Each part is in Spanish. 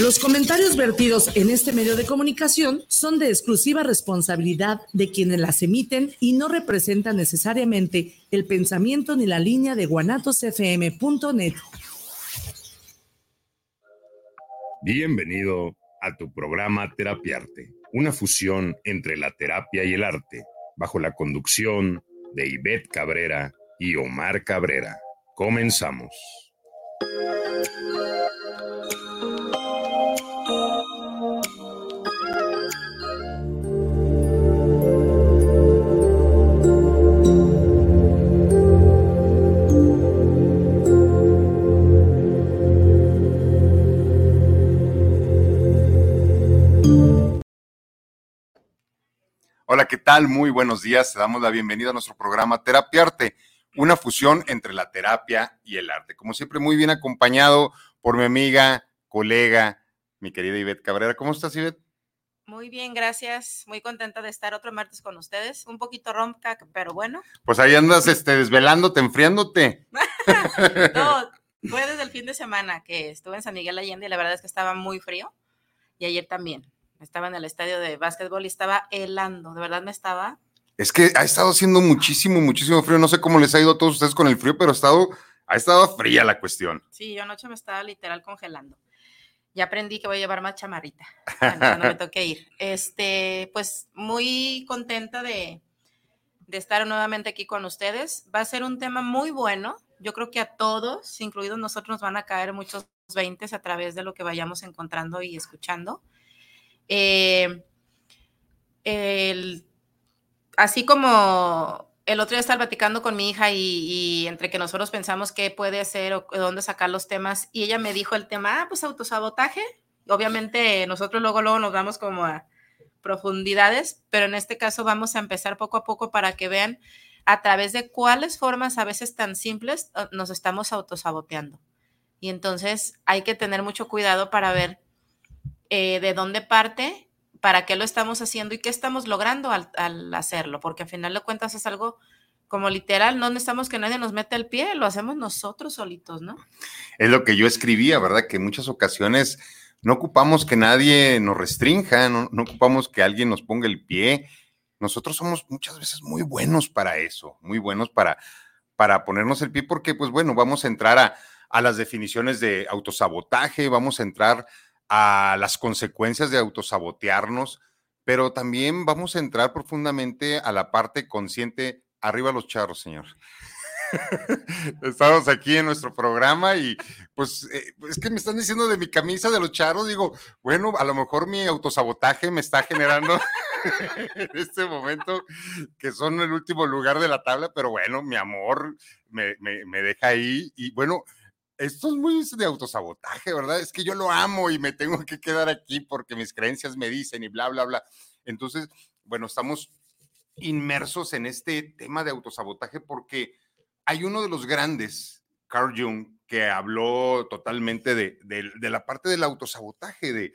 Los comentarios vertidos en este medio de comunicación son de exclusiva responsabilidad de quienes las emiten y no representan necesariamente el pensamiento ni la línea de guanatosfm.net. Bienvenido a tu programa Terapiarte, una fusión entre la terapia y el arte, bajo la conducción de Ivette Cabrera y Omar Cabrera. Comenzamos. Hola, ¿qué tal? Muy buenos días. Te damos la bienvenida a nuestro programa Terapia Arte, una fusión entre la terapia y el arte. Como siempre, muy bien acompañado por mi amiga, colega, mi querida Ivette Cabrera. ¿Cómo estás, Ivette? Muy bien, gracias. Muy contenta de estar otro martes con ustedes. Un poquito ronca, pero bueno. Pues ahí andas este, desvelándote, enfriándote. no, fue desde el fin de semana que estuve en San Miguel Allende y la verdad es que estaba muy frío. Y ayer también. Estaba en el estadio de básquetbol y estaba helando. De verdad me estaba. Es que ha estado haciendo muchísimo, muchísimo frío. No sé cómo les ha ido a todos ustedes con el frío, pero ha estado, ha estado fría la cuestión. Sí, yo anoche me estaba literal congelando. Ya aprendí que voy a llevar más chamarrita cuando me toque ir. Este, pues muy contenta de, de estar nuevamente aquí con ustedes. Va a ser un tema muy bueno. Yo creo que a todos, incluidos nosotros, nos van a caer muchos 20 a través de lo que vayamos encontrando y escuchando. Eh, así como el otro día estaba platicando con mi hija y, entre que nosotros pensamos qué puede hacer o dónde sacar los temas, y ella me dijo el tema, ah, pues autosabotaje. Obviamente nosotros luego, luego nos vamos como a profundidades, pero en este caso vamos a empezar poco a poco para que vean a través de cuáles formas a veces tan simples uh, nos estamos autosaboteando. Y entonces hay que tener mucho cuidado para ver eh, de dónde parte, para qué lo estamos haciendo y qué estamos logrando al, hacerlo, porque al final de cuentas es algo como literal, no necesitamos que nadie nos meta el pie, lo hacemos nosotros solitos, ¿no? Es lo que yo escribía, ¿verdad? Que en muchas ocasiones no ocupamos que nadie nos restrinja, no, no ocupamos que alguien nos ponga el pie. Nosotros somos muchas veces muy buenos para eso, muy buenos para, para ponernos el pie, porque pues bueno, vamos a entrar a, a las definiciones de autosabotaje, vamos a entrar a las consecuencias de autosabotearnos, pero también vamos a entrar profundamente a la parte consciente. Arriba los charros, señor. Estamos aquí en nuestro programa y pues eh, es que me están diciendo de mi camisa de los charros, digo, bueno, a lo mejor mi autosabotaje me está generando en este momento que son el último lugar de la tabla, pero bueno, mi amor me, me deja ahí y bueno, esto es muy de autosabotaje, ¿verdad? Es que yo lo amo y me tengo que quedar aquí porque mis creencias me dicen y bla, bla, bla. Entonces, bueno, estamos inmersos en este tema de autosabotaje porque hay uno de los grandes, Carl Jung, que habló totalmente de, la parte del autosabotaje, de,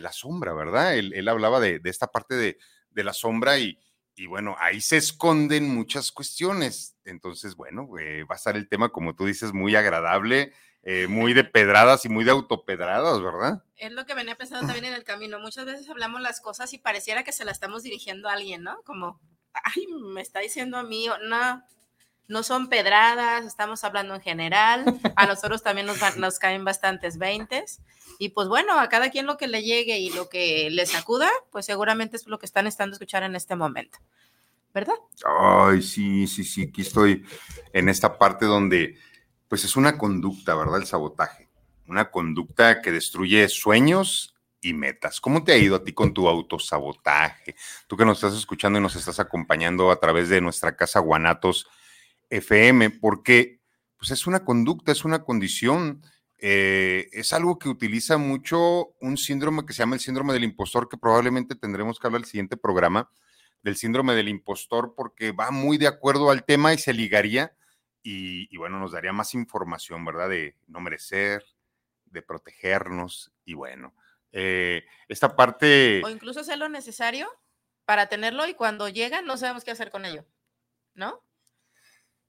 la sombra, ¿verdad? Él, hablaba de, esta parte de, la sombra y, y bueno, ahí se esconden muchas cuestiones. Entonces, bueno, va a estar el tema, como tú dices, muy agradable eh, muy de pedradas y muy de autopedradas, ¿verdad? Es lo que venía pensando también en el camino. Muchas veces hablamos las cosas y pareciera que se las estamos dirigiendo a alguien, ¿no? Como, ay, me está diciendo a mí, no, no son pedradas, estamos hablando en general. A nosotros también nos, nos caen bastantes veintes. Y pues bueno, a cada quien lo que le llegue y lo que le sacuda, pues seguramente es lo que están estando escuchar en este momento. ¿Verdad? Ay, sí, sí, sí, aquí estoy en esta parte donde pues es una conducta, ¿verdad? El sabotaje. Una conducta que destruye sueños y metas. ¿Cómo te ha ido a ti con tu autosabotaje? Tú que nos estás escuchando y nos estás acompañando a través de nuestra casa Guanatos FM, porque pues es una conducta, es una condición, eh, es algo que utiliza mucho un síndrome que se llama el síndrome del impostor, que probablemente tendremos que hablar el siguiente programa del síndrome del impostor, porque va muy de acuerdo al tema y se ligaría y, bueno, nos daría más información, ¿verdad? De no merecer, de protegernos y bueno, eh, esta parte... O incluso hacer lo necesario para tenerlo y cuando llega no sabemos qué hacer con ello, ¿no?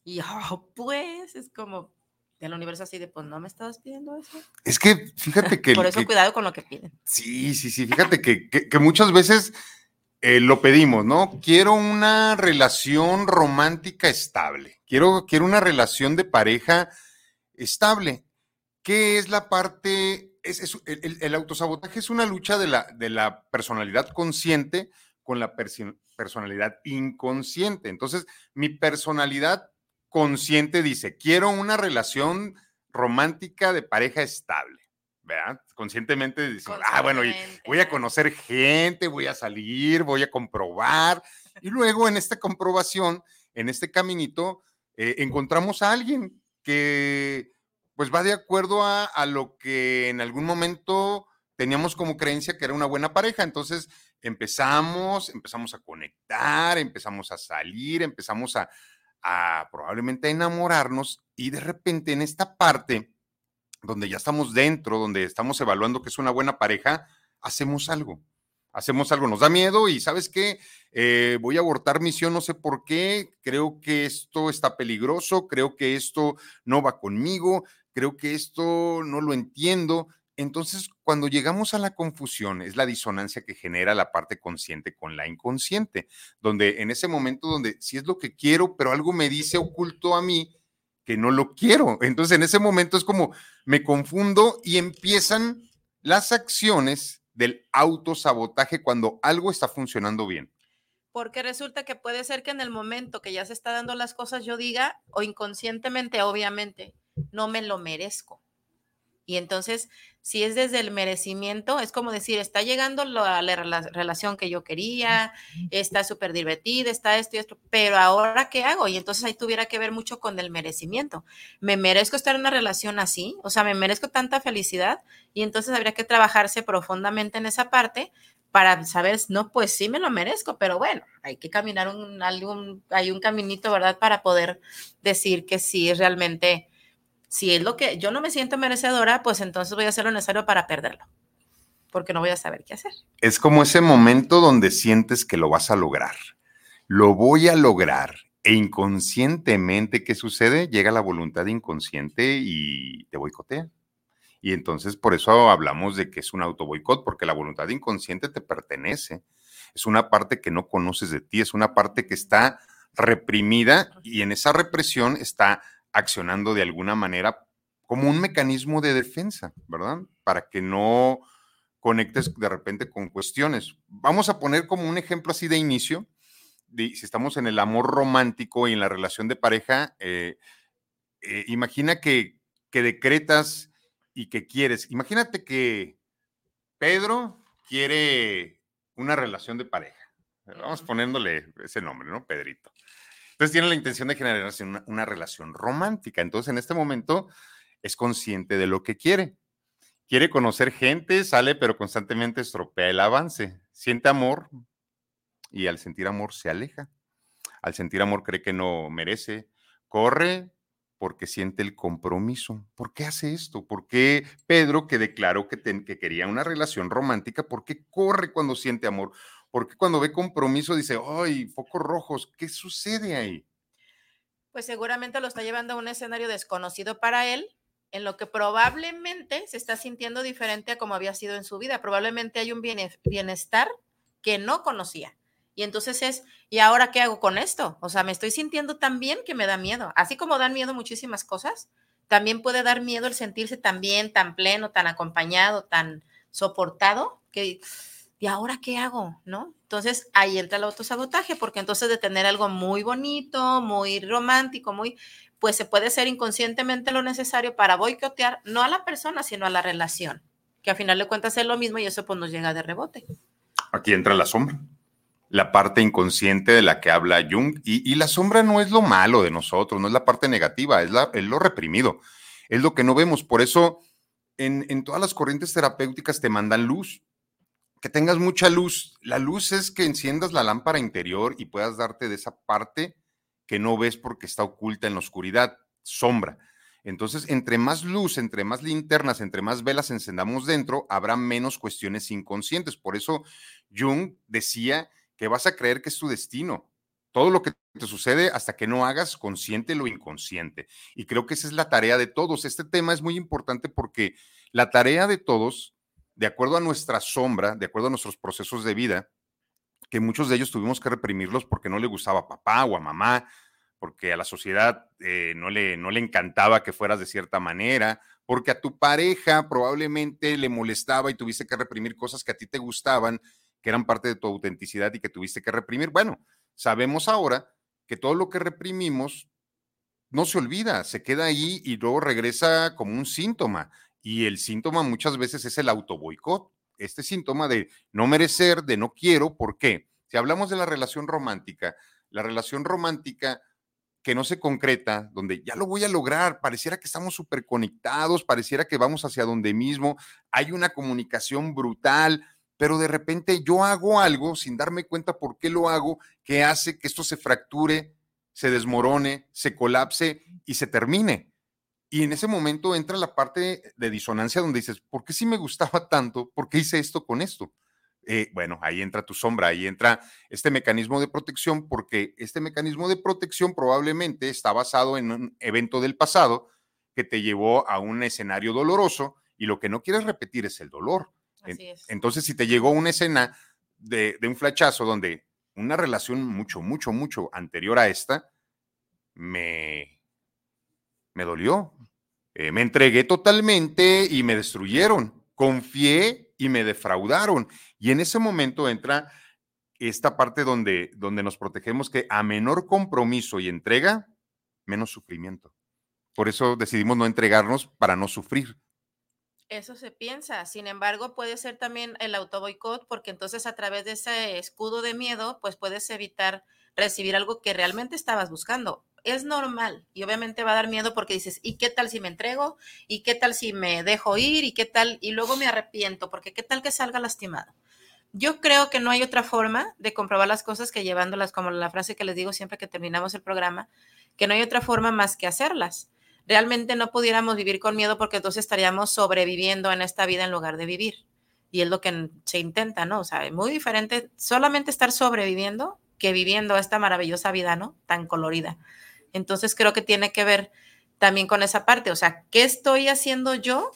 Y oh, pues es como, del universo así de, pues no me estabas pidiendo eso. Es que fíjate que... Por eso cuidado con lo que piden. Sí, sí, sí, fíjate que, que, muchas veces eh, lo pedimos, ¿no? Quiero una relación romántica estable, quiero, quiero una relación de pareja estable. ¿Qué es la parte? Es, el, el, autosabotaje es una lucha de la, de la personalidad consciente con la personalidad inconsciente. Entonces, mi personalidad consciente dice, quiero una relación romántica de pareja estable. ¿verdad? Conscientemente dice, ah, bueno, voy a conocer gente, voy a salir, voy a comprobar. Y luego en esta comprobación, en este caminito, eh, encontramos a alguien que pues va de acuerdo a, a, lo que en algún momento teníamos como creencia que era una buena pareja. Entonces empezamos, empezamos a conectar, empezamos a salir, empezamos a, a probablemente enamorarnos y de repente en esta parte donde ya estamos dentro, donde estamos evaluando que es una buena pareja, hacemos algo. Hacemos algo, nos da miedo y sabes qué, eh, voy a abortar misión, no sé por qué, creo que esto está peligroso, creo que esto no va conmigo, creo que esto no lo entiendo. Entonces, cuando llegamos a la confusión, es la disonancia que genera la parte consciente con la inconsciente, donde en ese momento donde si es lo que quiero, pero algo me dice oculto a mí, que no lo quiero. Entonces en ese momento es como me confundo y empiezan las acciones del autosabotaje cuando algo está funcionando bien. Porque resulta que puede ser que en el momento que ya se está dando las cosas yo diga, o inconscientemente, obviamente, no me lo merezco. Y entonces, si es desde el merecimiento, es como decir, está llegando la, la relación que yo quería, está súper divertida, está esto y esto, pero ahora qué hago? Y entonces ahí tuviera que ver mucho con el merecimiento. ¿Me merezco estar en una relación así? O sea, ¿me merezco tanta felicidad? Y entonces habría que trabajarse profundamente en esa parte para saber, no, pues sí me lo merezco, pero bueno, hay que caminar un, algún, hay un caminito, ¿verdad? Para poder decir que sí realmente si es lo que yo no me siento merecedora, pues entonces voy a hacer lo necesario para perderlo, porque no voy a saber qué hacer. Es como ese momento donde sientes que lo vas a lograr. Lo voy a lograr. E inconscientemente, ¿qué sucede? Llega la voluntad inconsciente y te boicotea. Y entonces por eso hablamos de que es un auto boicot, porque la voluntad inconsciente te pertenece. Es una parte que no conoces de ti, es una parte que está reprimida y en esa represión está accionando de alguna manera como un mecanismo de defensa, ¿verdad? Para que no conectes de repente con cuestiones. Vamos a poner como un ejemplo así de inicio, si estamos en el amor romántico y en la relación de pareja, eh, eh, imagina que, que decretas y que quieres. Imagínate que Pedro quiere una relación de pareja. Vamos poniéndole ese nombre, ¿no? Pedrito. Entonces tiene la intención de generar una, relación romántica. Entonces en este momento es consciente de lo que quiere. Quiere conocer gente, sale, pero constantemente estropea el avance. Siente amor y al sentir amor se aleja. Al sentir amor cree que no merece. Corre porque siente el compromiso. ¿Por qué hace esto? ¿Por qué Pedro, que declaró que, que quería una relación romántica, por qué corre cuando siente amor? Porque cuando ve compromiso dice, ay, focos rojos, ¿qué sucede ahí? Pues seguramente lo está llevando a un escenario desconocido para él, en lo que probablemente se está sintiendo diferente a como había sido en su vida. Probablemente hay un bienestar que no conocía. Y entonces es, ¿y ahora qué hago con esto? O sea, me estoy sintiendo tan bien que me da miedo. Así como dan miedo muchísimas cosas, también puede dar miedo el sentirse tan bien, tan pleno, tan acompañado, tan soportado, que ¿y ahora qué hago? ¿No? Entonces ahí entra el autosabotaje, porque entonces de tener algo muy bonito, muy romántico, muy, pues se puede ser inconscientemente lo necesario para boicotear no a la persona, sino a la relación, que a final de cuentas es lo mismo y eso pues nos llega de rebote. Aquí entra la sombra, la parte inconsciente de la que habla Jung, y, la sombra no es lo malo de nosotros, no es la parte negativa, es, la, es lo reprimido, es lo que no vemos, por eso en, en todas las corrientes terapéuticas te mandan luz, que tengas mucha luz. La luz es que enciendas la lámpara interior y puedas darte de esa parte que no ves porque está oculta en la oscuridad, sombra. Entonces, entre más luz, entre más linternas, entre más velas encendamos dentro, habrá menos cuestiones inconscientes. Por eso Jung decía que vas a creer que es tu destino. todo lo que te sucede hasta que no hagas consciente lo inconsciente. Y creo que esa es la tarea de todos. Este tema es muy importante porque la tarea de todos, de acuerdo a nuestra sombra, de acuerdo a nuestros procesos de vida, que muchos de ellos tuvimos que reprimirlos porque no le gustaba a papá o a mamá, porque a la sociedad eh, no, le, no le encantaba que fueras de cierta manera, porque a tu pareja probablemente le molestaba y tuviste que reprimir cosas que a ti te gustaban, que eran parte de tu autenticidad y que tuviste que reprimir. Bueno, sabemos ahora que todo lo que reprimimos no se olvida, se queda ahí y luego regresa como un síntoma. Y el síntoma muchas veces es el autoboicot, este síntoma de no merecer, de no quiero. ¿Por qué? Si hablamos de la relación romántica, la relación romántica que no se concreta, donde ya lo voy a lograr, pareciera que estamos súper conectados, pareciera que vamos hacia donde mismo, hay una comunicación brutal, pero de repente yo hago algo sin darme cuenta por qué lo hago, que hace que esto se fracture, se desmorone, se colapse y se termine. Y en ese momento entra la parte de disonancia donde dices, ¿por qué si me gustaba tanto? ¿Por qué hice esto con esto? Eh, bueno, ahí entra tu sombra, ahí entra este mecanismo de protección, porque este mecanismo de protección probablemente está basado en un evento del pasado que te llevó a un escenario doloroso y lo que no quieres repetir es el dolor. Entonces, si te llegó una escena de, un flachazo donde una relación mucho, mucho, mucho anterior a esta, me, me dolió. Eh, me entregué totalmente y me destruyeron. Confié y me defraudaron. Y en ese momento entra esta parte donde, donde nos protegemos que a menor compromiso y entrega, menos sufrimiento. Por eso decidimos no entregarnos para no sufrir. Eso se piensa. Sin embargo, puede ser también el autoboicot, porque entonces a través de ese escudo de miedo, pues puedes evitar recibir algo que realmente estabas buscando. Es normal y obviamente va a dar miedo porque dices, ¿y qué tal si me entrego? ¿Y qué tal si me dejo ir? ¿Y qué tal? Y luego me arrepiento, porque ¿qué tal que salga lastimado? Yo creo que no hay otra forma de comprobar las cosas que llevándolas, como la frase que les digo siempre que terminamos el programa, que no hay otra forma más que hacerlas realmente no pudiéramos vivir con miedo porque entonces estaríamos sobreviviendo en esta vida en lugar de vivir. Y es lo que se intenta, ¿no? O sea, es muy diferente solamente estar sobreviviendo que viviendo esta maravillosa vida, ¿no? Tan colorida. Entonces creo que tiene que ver también con esa parte, o sea, ¿qué estoy haciendo yo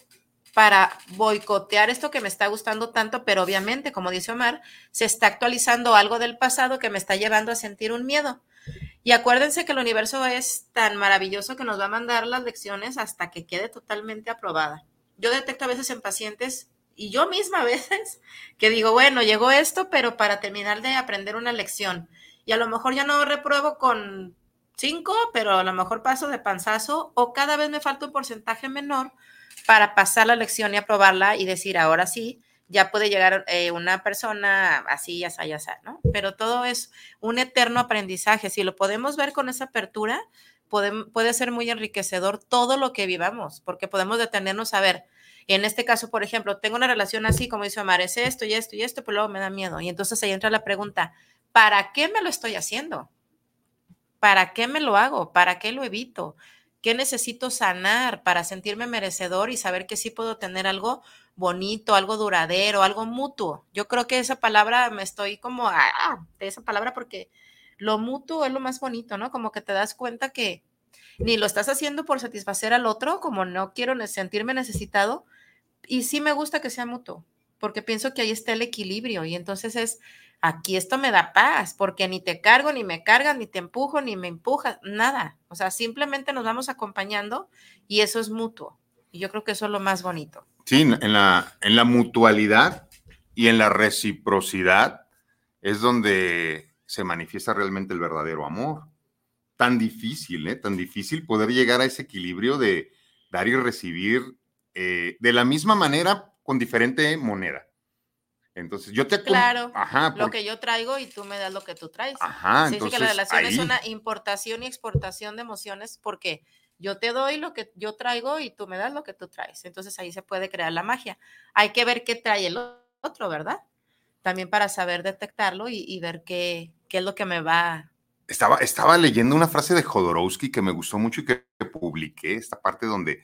para boicotear esto que me está gustando tanto, pero obviamente, como dice Omar, se está actualizando algo del pasado que me está llevando a sentir un miedo. Y acuérdense que el universo es tan maravilloso que nos va a mandar las lecciones hasta que quede totalmente aprobada. Yo detecto a veces en pacientes y yo misma a veces que digo, bueno, llegó esto, pero para terminar de aprender una lección. Y a lo mejor ya no repruebo con cinco, pero a lo mejor paso de panzazo o cada vez me falta un porcentaje menor para pasar la lección y aprobarla y decir, ahora sí, ya puede llegar eh, una persona así, ya sea, ya sea, ¿no? Pero todo es un eterno aprendizaje. Si lo podemos ver con esa apertura, puede, puede ser muy enriquecedor todo lo que vivamos, porque podemos detenernos a ver. En este caso, por ejemplo, tengo una relación así, como dice Omar, es esto y esto y esto, pero luego me da miedo. Y entonces ahí entra la pregunta, ¿para qué me lo estoy haciendo? ¿Para qué me lo hago? ¿Para qué lo evito? ¿Qué necesito sanar para sentirme merecedor y saber que sí puedo tener algo bonito, algo duradero, algo mutuo. Yo creo que esa palabra me estoy como ah, de esa palabra porque lo mutuo es lo más bonito, ¿no? Como que te das cuenta que ni lo estás haciendo por satisfacer al otro, como no quiero sentirme necesitado, y sí me gusta que sea mutuo, porque pienso que ahí está el equilibrio y entonces es, aquí esto me da paz, porque ni te cargo, ni me cargas, ni te empujo, ni me empujas, nada. O sea, simplemente nos vamos acompañando y eso es mutuo. Y yo creo que eso es lo más bonito. Sí, en la, en la mutualidad y en la reciprocidad es donde se manifiesta realmente el verdadero amor. Tan difícil, ¿eh? Tan difícil poder llegar a ese equilibrio de dar y recibir eh, de la misma manera con diferente moneda. Entonces, yo te... Claro, ajá, lo que yo traigo y tú me das lo que tú traes. Ajá, sí, entonces, que la relación es una importación y exportación de emociones porque yo te doy lo que yo traigo y tú me das lo que tú traes. Entonces ahí se puede crear la magia. Hay que ver qué trae el otro, ¿verdad? También para saber detectarlo y, ver qué, qué, es lo que me va. Estaba, estaba leyendo una frase de Jodorowsky que me gustó mucho y que, publiqué, esta parte donde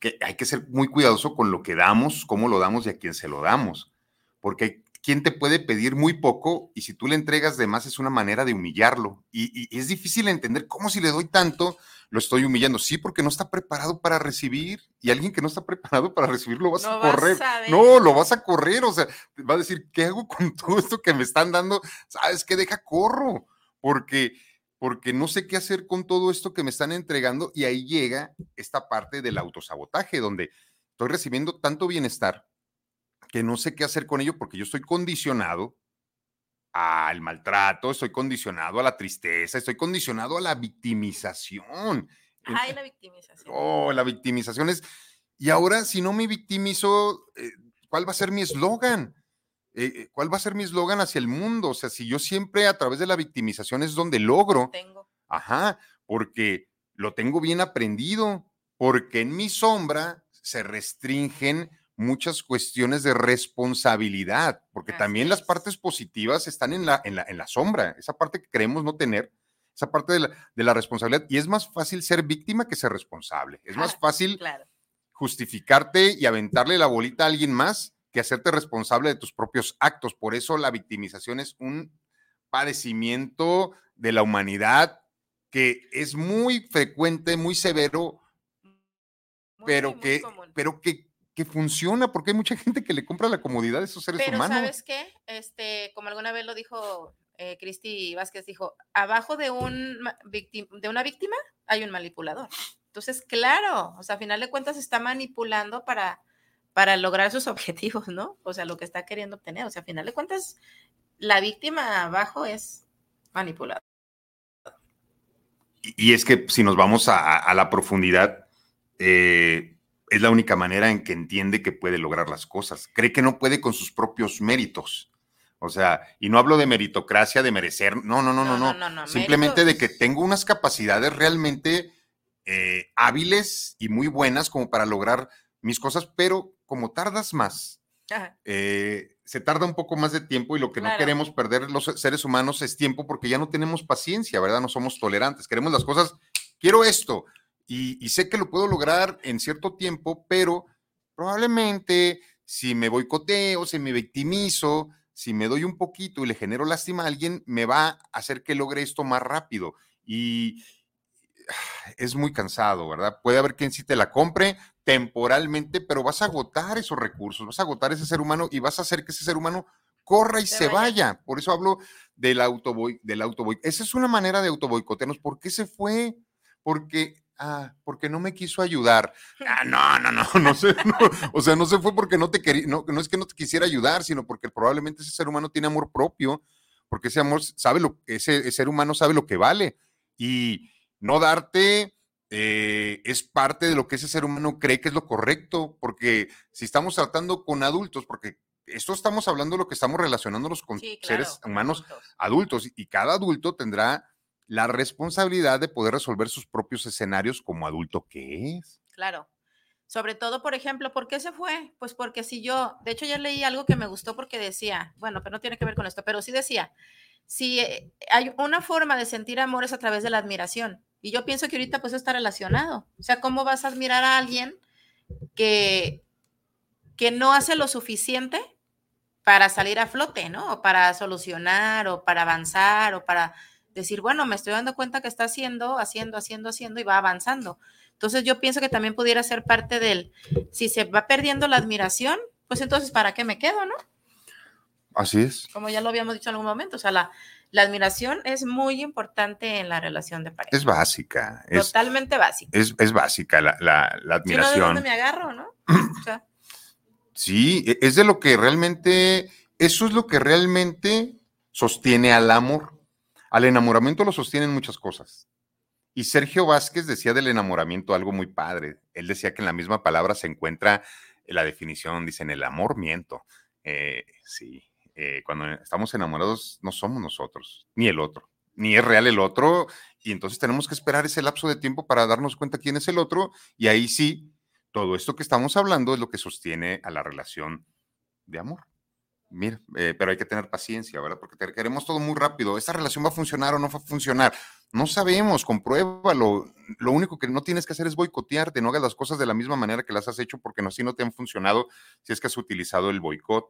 que hay que ser muy cuidadoso con lo que damos, cómo lo damos y a quién se lo damos. Porque ¿quién te puede pedir muy poco? Y si tú le entregas de más es una manera de humillarlo. Y, y, es difícil entender cómo si le doy tanto, lo estoy humillando. Sí, porque no está preparado para recibir. Y alguien que no está preparado para recibir lo vas a correr. no, lo vas a correr. O sea, va a decir, ¿qué hago con todo esto que me están dando? ¿Sabes qué? Deja corro. Porque porque no sé qué hacer con todo esto que me están entregando y ahí llega esta parte del autosabotaje, donde estoy recibiendo tanto bienestar que no sé qué hacer con ello porque yo estoy condicionado al maltrato, estoy condicionado a la tristeza, estoy condicionado a la victimización. Ay, la victimización. Oh, la victimización es... Y ahora, si no me victimizo, eh, ¿cuál va a ser mi eslogan? Eh, ¿Cuál va a ser mi eslogan hacia el mundo? O sea, si yo siempre a través de la victimización es donde logro. Tengo. Ajá, porque lo tengo bien aprendido, porque en mi sombra se restringen muchas cuestiones de responsabilidad, porque también las partes positivas están en la, en, la, en la sombra, esa parte que creemos no tener, esa parte de la, responsabilidad, y es más fácil ser víctima que ser responsable, es más fácil justificarte y aventarle la bolita a alguien más que hacerte responsable de tus propios actos, por eso la victimización es un padecimiento de la humanidad que es muy frecuente, muy severo, pero, que, pero que que funciona, porque hay mucha gente que le compra la comodidad de esos seres Pero humanos. ¿sabes qué? Este, como alguna vez lo dijo eh, Cristi Vázquez, dijo, abajo de, un de una víctima hay un manipulador. Entonces, claro, o sea, a final de cuentas está manipulando para, para lograr sus objetivos, ¿no? O sea, lo que está queriendo obtener. O sea, a final de cuentas, la víctima abajo es manipulada. Y, es que si nos vamos a, a la profundidad, eh, es la única manera en que entiende que puede lograr las cosas. Cree que no puede con sus propios méritos. O sea, y no hablo de meritocracia, de merecer, no, no, no, no, no. Simplemente de que tengo unas capacidades realmente eh, hábiles y muy buenas como para lograr mis cosas, pero como tardas más, eh, se tarda un poco más de tiempo y lo que no queremos perder los seres humanos es tiempo porque ya no tenemos paciencia, ¿verdad? No somos tolerantes, queremos las cosas, quiero esto, y, sé que lo puedo lograr en cierto tiempo, pero probablemente si me boicoteo, si me victimizo, si me doy un poquito y le genero lástima a alguien, me va a hacer que logre esto más rápido. Y es muy cansado, ¿verdad? Puede haber quien sí te la compre temporalmente, pero vas a agotar esos recursos, vas a agotar ese ser humano y vas a hacer que ese ser humano corra y se, vaya. Por eso hablo del auto del auto Esa es una manera de auto boicotearnos. ¿Por qué se fue? Porque ah, porque no me quiso ayudar. Ah, no, no, no, no sé, o sea, no se fue porque no te quería, no, no es que no te quisiera ayudar, sino porque probablemente ese ser humano tiene amor propio, porque ese amor sabe lo, ese, ese ser humano sabe lo que vale y no darte eh, es parte de lo que ese ser humano cree que es lo correcto, porque si estamos tratando con adultos, porque esto estamos hablando de lo que estamos relacionándonos con seres humanos adultos y cada adulto tendrá la responsabilidad de poder resolver sus propios escenarios como adulto que es. Claro. Sobre todo, por ejemplo, ¿por qué se fue? Pues porque si yo, de hecho ya leí algo que me gustó porque decía, bueno, pero no tiene que ver con esto, pero sí decía, si eh, hay una forma de sentir amor es a través de la admiración. Y yo pienso que ahorita pues está relacionado. O sea, ¿cómo vas a admirar a alguien que, que no hace lo suficiente para salir a flote, ¿no? O para solucionar, o para avanzar, o para decir, bueno, me estoy dando cuenta que está haciendo, haciendo, haciendo, haciendo y va avanzando. Entonces yo pienso que también pudiera ser parte del, si se va perdiendo la admiración, pues entonces, ¿para qué me quedo, no? Así es. Como ya lo habíamos dicho en algún momento, o sea, la, la admiración es muy importante en la relación de pareja. Es básica. Totalmente básica. Es, es, básica la, la, la admiración. Si no, ¿de dónde me agarro, no? sí, e, es de lo que realmente, eso es lo que realmente sostiene al amor. Al enamoramiento lo sostienen muchas cosas. Y Sergio Vázquez decía del enamoramiento algo muy padre. Él decía que en la misma palabra se encuentra la definición, dicen, el amor miento. Eh, sí, eh, cuando estamos enamorados no somos nosotros, ni el otro, ni es real el otro, y entonces tenemos que esperar ese lapso de tiempo para darnos cuenta quién es el otro, y ahí sí, todo esto que estamos hablando es lo que sostiene a la relación de amor. Mira, eh, pero hay que tener paciencia, ¿verdad? Porque queremos todo muy rápido. ¿Esta relación va a funcionar o no va a funcionar? No sabemos, compruébalo. Lo único que no tienes que hacer es boicotearte, no hagas las cosas de la misma manera que las has hecho porque así no te han funcionado si es que has utilizado el boicot.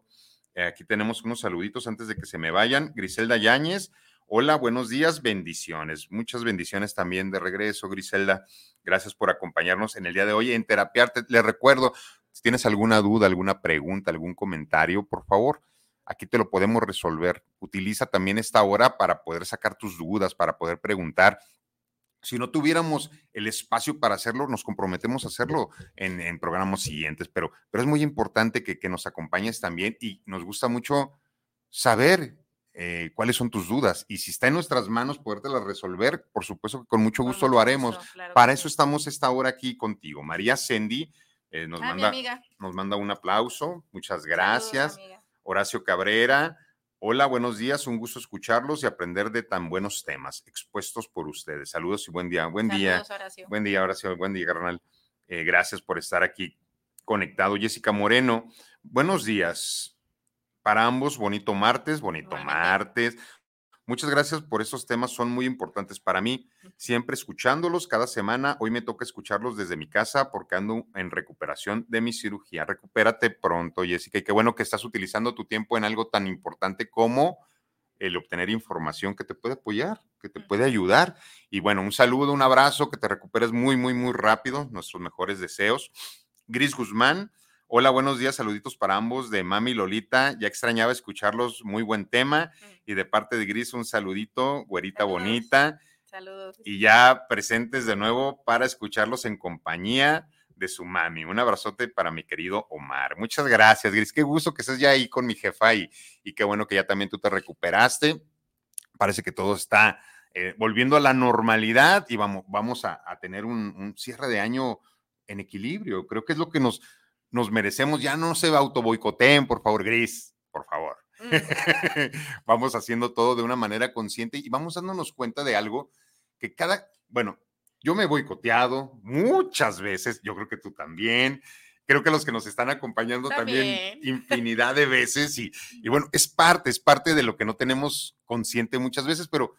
Eh, aquí tenemos unos saluditos antes de que se me vayan. Griselda Yáñez, hola, buenos días, bendiciones. Muchas bendiciones también de regreso, Griselda. Gracias por acompañarnos en el día de hoy en Terapiarte. Les recuerdo, si tienes alguna duda, alguna pregunta, algún comentario, por favor, aquí te lo podemos resolver. Utiliza también esta hora para poder sacar tus dudas, para poder preguntar si no tuviéramos el espacio para hacerlo, nos comprometemos a hacerlo en, programas siguientes, pero, pero es muy importante que, nos acompañes también y nos gusta mucho saber eh, cuáles son tus dudas y si está en nuestras manos podértelas resolver, por supuesto que con mucho gusto lo haremos. para eso estamos esta hora aquí contigo. María Sendy eh, nos, ah, manda, nos manda un aplauso, muchas gracias. Horacio Cabrera, Hola, buenos días, un gusto escucharlos y aprender de tan buenos temas expuestos por ustedes. Saludos y buen día. Buen día. Horacio. Buen día, Horacio. Buen día, carnal. Eh, gracias por estar aquí conectado. Jessica Moreno, buenos días. Para ambos, bonito martes, bonito martes. Muchas gracias por esos temas, son muy importantes para mí. Siempre escuchándolos cada semana. Hoy me toca escucharlos desde mi casa porque ando en recuperación de mi cirugía. Recupérate pronto, Jessica. Y qué bueno que estás utilizando tu tiempo en algo tan importante como el obtener información que te puede apoyar, que te puede ayudar. Y bueno, un saludo, un abrazo, que te recuperes muy, muy, muy rápido. Nuestros mejores deseos. Gris Guzmán, Hola, buenos días, saluditos para ambos de Mami Lolita. Ya extrañaba escucharlos, muy buen tema. Y de parte de Gris, un saludito, güerita bonita. Saludos. Y ya presentes de nuevo para escucharlos en compañía de su mami. Un abrazote para mi querido Omar. Muchas gracias, Gris. Qué gusto que estés ya ahí con mi jefa y, y qué bueno que ya también tú te recuperaste. Parece que todo está eh, volviendo a la normalidad y vamos, vamos a, tener un, un, cierre de año en equilibrio. Creo que es lo que nos, nos merecemos, ya no se autoboicoteen, por favor, Gris, por favor. Mm. vamos haciendo todo de una manera consciente y vamos dándonos cuenta de algo que cada, bueno, yo me he boicoteado muchas veces, yo creo que tú también, creo que los que nos están acompañando también, infinidad de veces y, y, bueno, es parte, es parte de lo que no tenemos consciente muchas veces, pero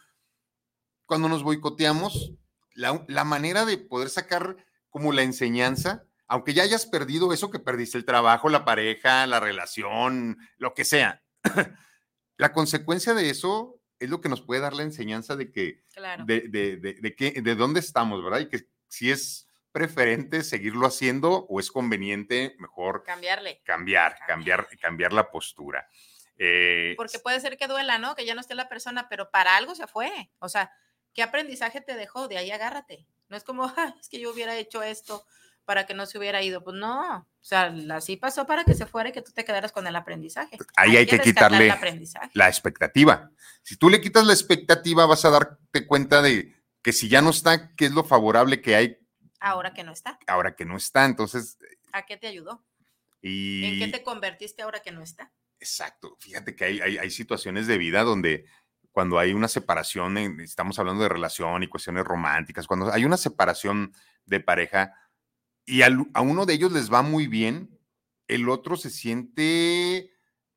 cuando nos boicoteamos, la, la manera de poder sacar como la enseñanza aunque ya hayas perdido eso que perdiste, el trabajo, la pareja, la relación, lo que sea, la consecuencia de eso es lo que nos puede dar la enseñanza de que, de, de, de, que, de dónde estamos, ¿verdad? Y que si es preferente seguirlo haciendo o es conveniente mejor cambiarle. Cambiar, cambiar, cambiar la postura. Eh, Porque puede ser que duela, ¿no? Que ya no esté la persona, pero para algo se fue. O sea, ¿qué aprendizaje te dejó? De ahí agárrate. No es como, es que yo hubiera hecho esto para que no se hubiera ido. Pues no, o sea, así pasó para que se fuera y que tú te quedaras con el aprendizaje. Ahí hay, que, quitarle la expectativa. Si tú le quitas la expectativa, vas a darte cuenta de que si ya no está, ¿qué es lo favorable que hay? Ahora que no está. Ahora que no está, entonces. ¿A qué te ayudó? Y... ¿En qué te convertiste ahora que no está? Exacto. Fíjate que hay, hay, situaciones de vida donde cuando hay una separación, estamos hablando de relación y cuestiones románticas, cuando hay una separación de pareja, y a uno de ellos les va muy bien, el otro se siente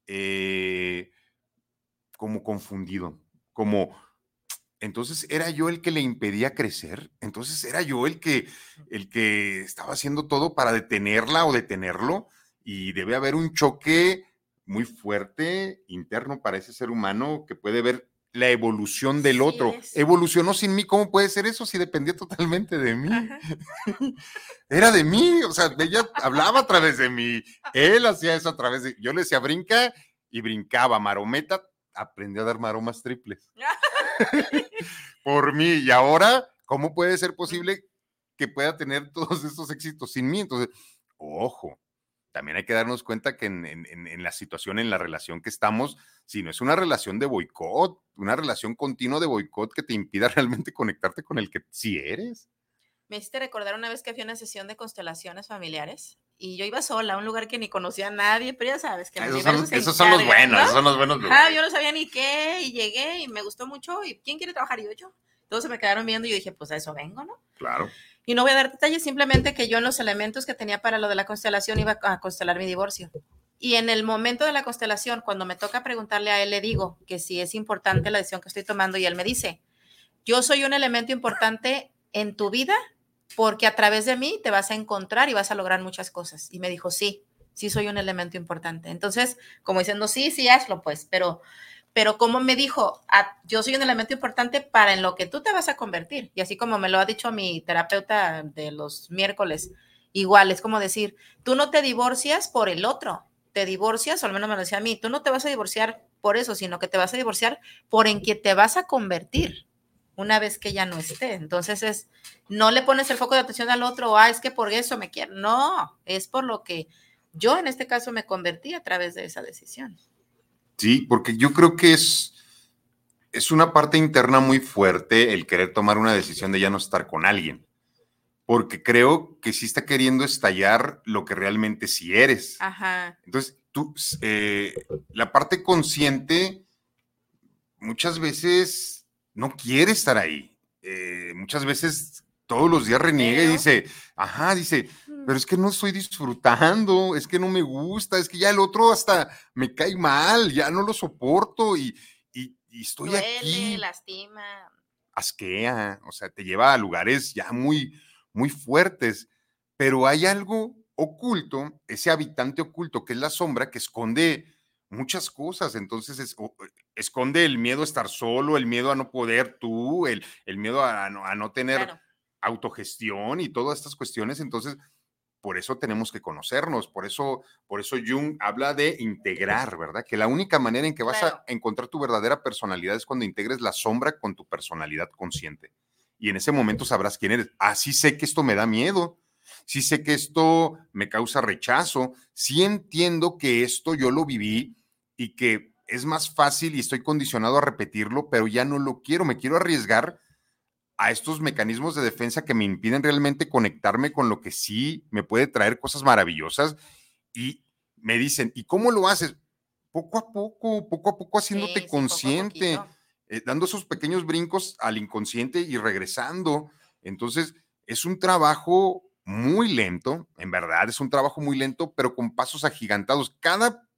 eh, como confundido, como, entonces era yo el que le impedía crecer, entonces era yo el que, el que estaba haciendo todo para detenerla o detenerlo, y debe haber un choque muy fuerte interno para ese ser humano que puede ver la evolución del otro. Evolucionó sin mí, ¿cómo puede ser eso si dependía totalmente de mí? Era de mí, o sea, ella hablaba a través de mí, él hacía eso a través de, yo le decía brinca y brincaba, marometa, aprendió a dar maromas triples. Por mí, y ahora, ¿cómo puede ser posible que pueda tener todos estos éxitos sin mí? Entonces, ojo, también hay que darnos cuenta que en, la situación, en la relación que estamos, si no es una relación de boicot, una relación continua de boicot que te impida realmente conectarte con el que sí eres. Me hiciste recordar una vez que fui a una sesión de constelaciones familiares y yo iba sola a un lugar que ni conocía a nadie, pero ya sabes que ah, esos, son, esos son, los buenos, esos son los buenos Ah, yo no sabía ni qué y llegué y me gustó mucho y ¿quién quiere trabajar? Y yo, yo. Todos se me quedaron viendo y yo dije, pues a eso vengo, ¿no? Claro. Y no voy a dar detalles, simplemente que yo en los elementos que tenía para lo de la constelación iba a constelar mi divorcio. Y en el momento de la constelación, cuando me toca preguntarle a él, le digo que si es importante la decisión que estoy tomando y él me dice, yo soy un elemento importante en tu vida porque a través de mí te vas a encontrar y vas a lograr muchas cosas. Y me dijo, sí, sí soy un elemento importante. Entonces, como diciendo, sí, sí, hazlo, pues, pero, pero como me dijo, ah, yo soy un elemento importante para en lo que tú te vas a convertir. Y así como me lo ha dicho mi terapeuta de los miércoles, igual es como decir, tú no te divorcias por el otro, te divorcias, o al menos me lo decía a mí, tú no te vas a divorciar por eso, sino que te vas a divorciar por en que te vas a convertir una vez que ya no esté. Entonces es, no le pones el foco de atención al otro, ah, es que por eso me quiero. No, es por lo que yo en este caso me convertí a través de esa decisión. Sí, porque yo creo que es, es una parte interna muy fuerte el querer tomar una decisión de ya no estar con alguien. Porque creo que sí está queriendo estallar lo que realmente sí eres. Ajá. Entonces, tú, eh, la parte consciente muchas veces no quiere estar ahí. Eh, muchas veces todos los días reniega y dice, ajá, dice, pero es que no estoy disfrutando, es que no me gusta, es que ya el otro hasta me cae mal, ya no lo soporto y, y, estoy Duele, aquí. lastima. Asquea, o sea, te lleva a lugares ya muy, muy fuertes, pero hay algo oculto, ese habitante oculto que es la sombra que esconde muchas cosas, entonces es, esconde el miedo a estar solo, el miedo a no poder tú, el, el miedo a no, a no tener autogestión y todas estas cuestiones, entonces por eso tenemos que conocernos, por eso, por eso Jung habla de integrar, ¿verdad? Que la única manera en que vas a encontrar tu verdadera personalidad es cuando integres la sombra con tu personalidad consciente. Y en ese momento sabrás quién eres. Así ah, sé que esto me da miedo, sí sé que esto me causa rechazo, sí entiendo que esto yo lo viví y que es más fácil y estoy condicionado a repetirlo, pero ya no lo quiero, me quiero arriesgar a estos mecanismos de defensa que me impiden realmente conectarme con lo que sí me puede traer cosas maravillosas y me dicen, ¿y cómo lo haces? Poco a poco, poco a poco haciéndote consciente, eh, dando esos pequeños brincos al inconsciente y regresando. Entonces, es un trabajo muy lento, en verdad, es un trabajo muy lento, pero con pasos agigantados. Cada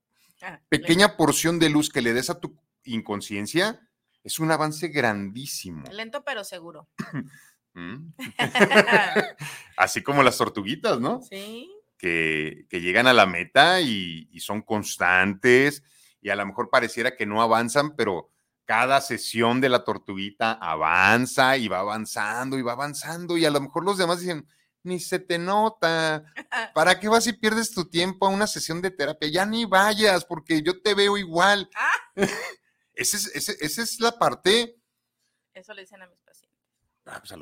ah, pequeña porción de luz que le des a tu inconsciencia, es un avance grandísimo. Lento pero seguro. Mm. Así como las tortuguitas, ¿no? Sí. Que, llegan a la meta y, son constantes y a lo mejor pareciera que no avanzan, pero cada sesión de la tortuguita avanza y va avanzando y va avanzando y a lo mejor los demás dicen, ni se te nota. ¿Para qué vas y pierdes tu tiempo a una sesión de terapia? Ya ni vayas porque yo te veo igual. Ah. Esa es, la parte. Eso le dicen a mis pacientes. Ah, pues a,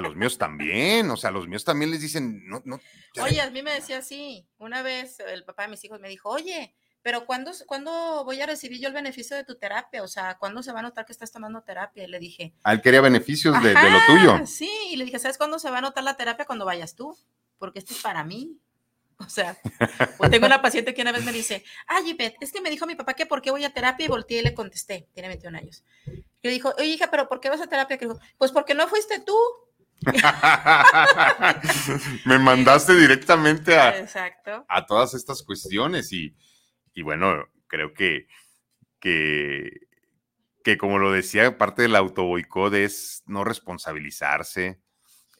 los míos, también, o sea, a los míos también les dicen, no, no. Oye, a mí me decía así, una vez el papá de mis hijos me dijo, oye, pero ¿cuándo, ¿cuándo voy a recibir yo el beneficio de tu terapia? O sea, ¿cuándo se va a notar que estás tomando terapia? Y le dije. Ah, él quería beneficios de, de, lo tuyo. Sí, y le dije, ¿sabes cuándo se va a notar la terapia? Cuando vayas tú, porque esto es para mí. O sea, pues tengo una paciente que una vez me dice, ay, Ivette, es que me dijo mi papá que por qué voy a terapia y volteé y le contesté, tiene 21 años. le dijo, oye, hija, pero ¿por qué vas a terapia? Que dijo, pues porque no fuiste tú. me mandaste directamente a, a todas estas cuestiones y, y bueno, creo que, que, que como lo decía, parte del autoboicot es no responsabilizarse,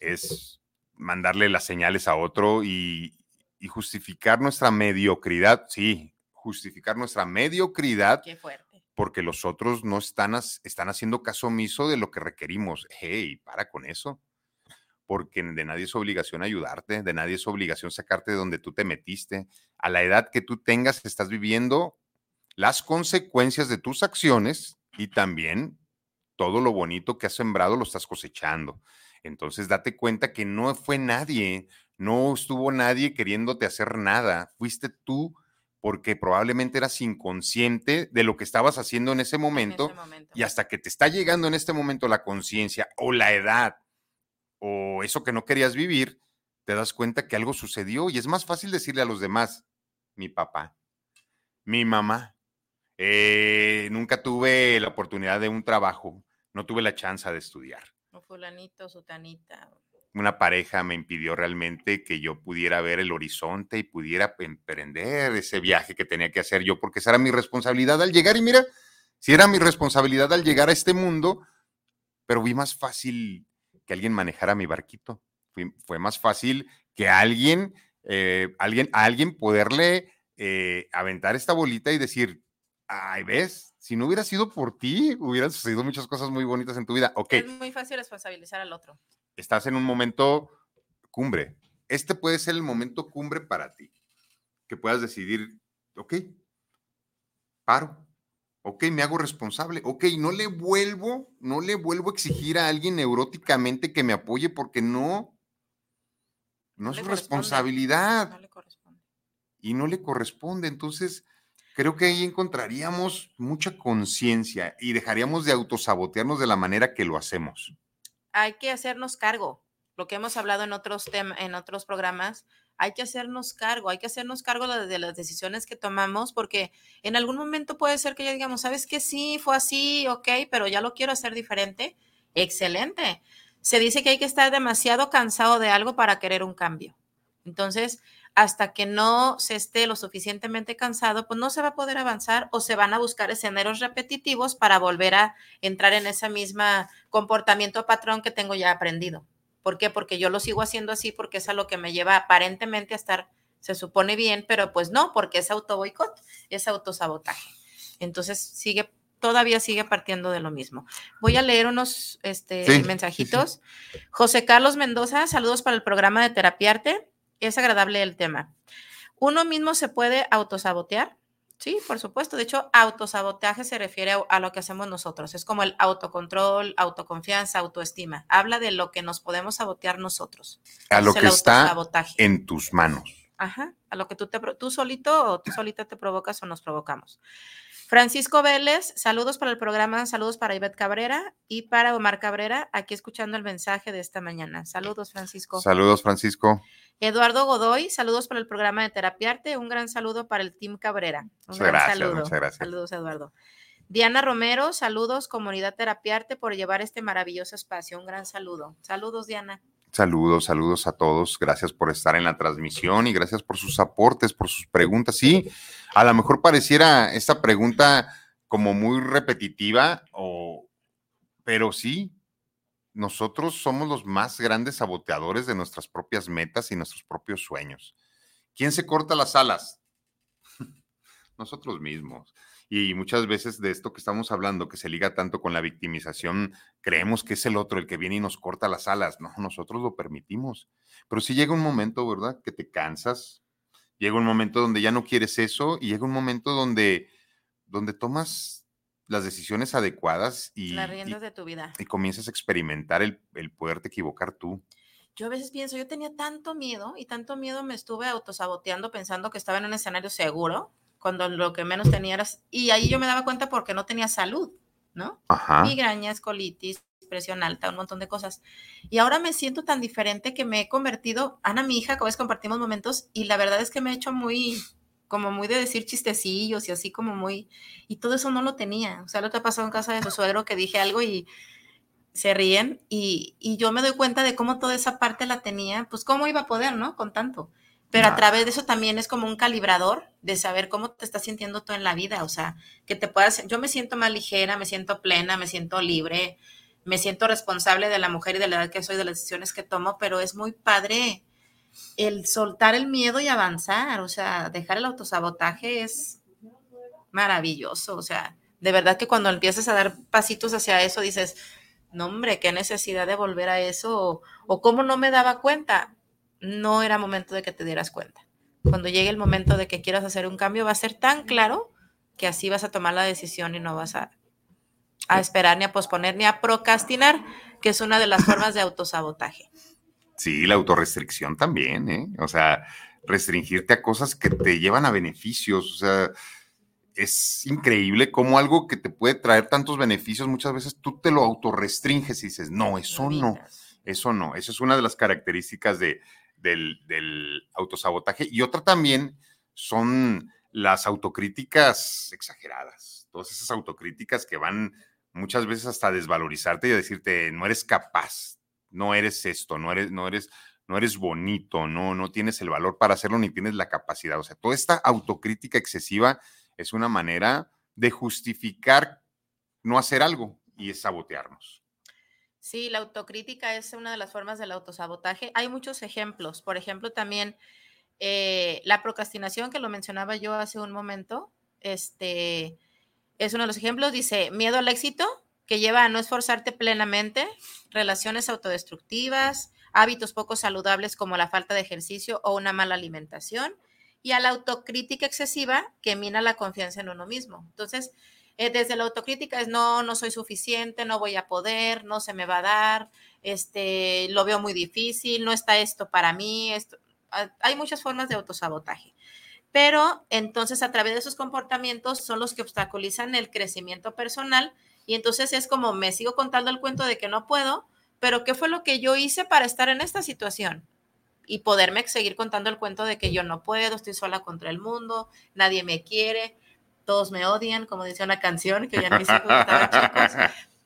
es mandarle las señales a otro y, y justificar nuestra mediocridad, sí, justificar nuestra mediocridad. Qué fuerte. Porque los otros no están, están haciendo caso omiso de lo que requerimos. Hey, para con eso. Porque de nadie es obligación ayudarte, de nadie es obligación sacarte de donde tú te metiste. A la edad que tú tengas, estás viviendo las consecuencias de tus acciones y también todo lo bonito que has sembrado lo estás cosechando. Entonces date cuenta que no fue nadie, no estuvo nadie queriéndote hacer nada, fuiste tú porque probablemente eras inconsciente de lo que estabas haciendo en ese, momento, y hasta que te está llegando en este momento la conciencia o la edad o eso que no querías vivir, te das cuenta que algo sucedió y es más fácil decirle a los demás, mi papá, mi mamá, eh, nunca tuve la oportunidad de un trabajo, no tuve la chance de estudiar. O fulanito, sutanita una pareja me impidió realmente que yo pudiera ver el horizonte y pudiera emprender ese viaje que tenía que hacer yo, porque esa era mi responsabilidad al llegar. Y mira, si era mi responsabilidad al llegar a este mundo, pero vi más fácil que alguien manejara mi barquito. Fue, más fácil que alguien, eh, alguien, a alguien poderle eh, aventar esta bolita y decir, ay, ves, si no hubiera sido por ti, hubieran sucedido muchas cosas muy bonitas en tu vida. Ok. Es muy fácil responsabilizar al otro. Estás en un momento cumbre. Este puede ser el momento cumbre para ti, que puedas decidir, ok, paro, ok, me hago responsable, ok, no le vuelvo, no le vuelvo a exigir a alguien neuróticamente que me apoye porque no, no, es su responsabilidad. No le corresponde. Y no le corresponde. Entonces, creo que ahí encontraríamos mucha conciencia y dejaríamos de autosabotearnos de la manera que lo hacemos. Hay que hacernos cargo, lo que hemos hablado en otros, en otros programas, hay que hacernos cargo, hay que hacernos cargo de las decisiones que tomamos, porque en algún momento puede ser que ya digamos, sabes que sí, fue así, ok, pero ya lo quiero hacer diferente. Excelente. Se dice que hay que estar demasiado cansado de algo para querer un cambio. Entonces, hasta que no se esté lo suficientemente cansado, pues no se va a poder avanzar o se van a buscar escenarios repetitivos para volver a entrar en ese mismo comportamiento patrón que tengo ya aprendido. ¿Por qué? Porque yo lo sigo haciendo así porque es a lo que me lleva aparentemente a estar, se supone bien, pero pues no, porque es auto boicot, es autosabotaje. Entonces sigue, todavía sigue partiendo de lo mismo. Voy a leer unos este, mensajitos. José Carlos Mendoza, saludos para el programa de Terapiarte es agradable el tema. Uno mismo se puede autosabotear. Sí, por supuesto. De hecho, autosabotaje se refiere a, lo que hacemos nosotros. Es como el autocontrol, autoconfianza, autoestima. Habla de lo que nos podemos sabotear nosotros. A lo que está en tus manos. Ajá, a lo que tú, te, tú solito o tú solita te provocas o nos provocamos. Francisco Vélez, saludos para el programa, saludos para Ivette Cabrera y para Omar Cabrera, aquí escuchando el mensaje de esta mañana. Saludos, Francisco. Saludos, Francisco. Eduardo Godoy, saludos para el programa de Terapiarte, un gran saludo para el Team Cabrera. Un gran gracias, saludo. muchas gracias. Saludos, Eduardo. Diana Romero, saludos, comunidad Terapiarte, por llevar este maravilloso espacio. Un gran saludo. Saludos, Diana. Saludos, saludos a todos. Gracias por estar en la transmisión y gracias por sus aportes, por sus preguntas. Sí, a lo mejor pareciera esta pregunta como muy repetitiva, o, pero sí, nosotros somos los más grandes saboteadores de nuestras propias metas y nuestros propios sueños. ¿Quién se corta las alas? nosotros mismos. Y muchas veces de esto que estamos hablando, que se liga tanto con la victimización, creemos que es el otro el que viene y nos corta las alas. No, nosotros lo permitimos. Pero si llega un momento, ¿verdad? Que te cansas, llega un momento donde ya no quieres eso y llega un momento donde, donde tomas las decisiones adecuadas y, las riendas de tu vida. Y comienzas a experimentar el, el poderte equivocar tú. Yo a veces pienso, yo tenía tanto miedo y tanto miedo me estuve autosaboteando pensando que estaba en un escenario seguro, cuando lo que menos tenía era... Y ahí yo me daba cuenta porque no tenía salud, ¿no? Ajá. Migrañas, colitis, presión alta, un montón de cosas. Y ahora me siento tan diferente que me he convertido, Ana, mi hija, a veces compartimos momentos y la verdad es que me he hecho muy como muy de decir chistecillos y así como muy, y todo eso no lo tenía. O sea, lo que ha pasado en casa de su suegro que dije algo y se ríen y, y, yo me doy cuenta de cómo toda esa parte la tenía, pues cómo iba a poder, ¿no? Con tanto. Pero a través de eso también es como un calibrador de saber cómo te estás sintiendo tú en la vida, o sea, que te puedas, yo me siento más ligera, me siento plena, me siento libre, me siento responsable de la mujer y de la edad que soy, de las decisiones que tomo, pero es muy padre el soltar el miedo y avanzar, o sea, dejar el autosabotaje es maravilloso, o sea, de verdad que cuando empiezas a dar pasitos hacia eso dices, no hombre, qué necesidad de volver a eso, o, o cómo no me daba cuenta, no era momento de que te dieras cuenta. Cuando llegue el momento de que quieras hacer un cambio, va a ser tan claro que así vas a tomar la decisión y no vas a, a esperar ni a posponer ni a procrastinar, que es una de las formas de autosabotaje. Sí, la autorrestricción también, ¿eh? O sea, restringirte a cosas que te llevan a beneficios, o sea, es increíble cómo algo que te puede traer tantos beneficios, muchas veces tú te lo autorrestringes y dices, no, eso no, eso no, eso es una de las características de, del, del autosabotaje. Y otra también son las autocríticas exageradas, todas esas autocríticas que van muchas veces hasta desvalorizarte y decirte, no eres capaz, no eres esto, no eres, no eres, no eres bonito, no, no tienes el valor para hacerlo ni tienes la capacidad. O sea, toda esta autocrítica excesiva es una manera de justificar no hacer algo y es sabotearnos. Sí, la autocrítica es una de las formas del autosabotaje. Hay muchos ejemplos. Por ejemplo, también eh, la procrastinación, que lo mencionaba yo hace un momento, este, es uno de los ejemplos. Dice, miedo al éxito, que lleva a no esforzarte plenamente, relaciones autodestructivas, hábitos poco saludables como la falta de ejercicio o una mala alimentación, y a la autocrítica excesiva que mina la confianza en uno mismo. Entonces, eh, desde la autocrítica es no, no soy suficiente, no voy a poder, no se me va a dar, este, lo veo muy difícil, no está esto para mí, esto, ah, hay muchas formas de autosabotaje. Pero entonces a través de esos comportamientos son los que obstaculizan el crecimiento personal y entonces es como me sigo contando el cuento de que no puedo, pero ¿qué fue lo que yo hice para estar en esta situación? Y poderme seguir contando el cuento de que yo no puedo, estoy sola contra el mundo, nadie me quiere, todos me odian, como decía una canción que ya mis hijos.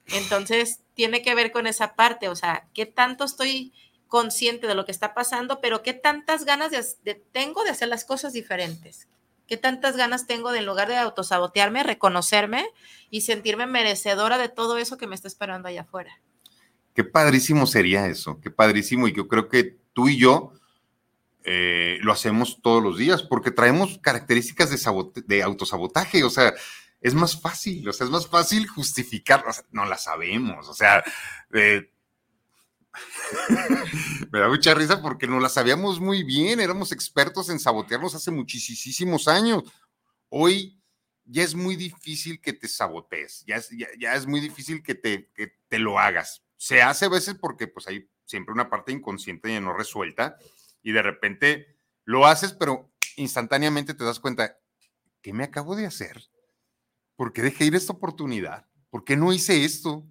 Entonces, tiene que ver con esa parte, o sea, qué tanto estoy consciente de lo que está pasando, pero qué tantas ganas de, tengo de hacer las cosas diferentes. ¿Qué tantas ganas tengo de, en lugar de autosabotearme, reconocerme y sentirme merecedora de todo eso que me está esperando allá afuera? Qué padrísimo sería eso, qué padrísimo. Y yo creo que tú y yo eh, lo hacemos todos los días porque traemos características de, de autosabotaje. O sea, es más fácil, o sea, es más fácil justificar, no la sabemos, o sea, eh, me da mucha risa porque no la sabíamos muy bien, éramos expertos en sabotearnos hace muchísimos años. Hoy ya es muy difícil que te sabotees, ya es, ya, es muy difícil que te, que te lo hagas. Se hace a veces porque pues hay siempre una parte inconsciente y no resuelta y de repente lo haces, pero instantáneamente te das cuenta, ¿qué me acabo de hacer? ¿por qué dejé ir esta oportunidad? ¿Por qué no hice esto?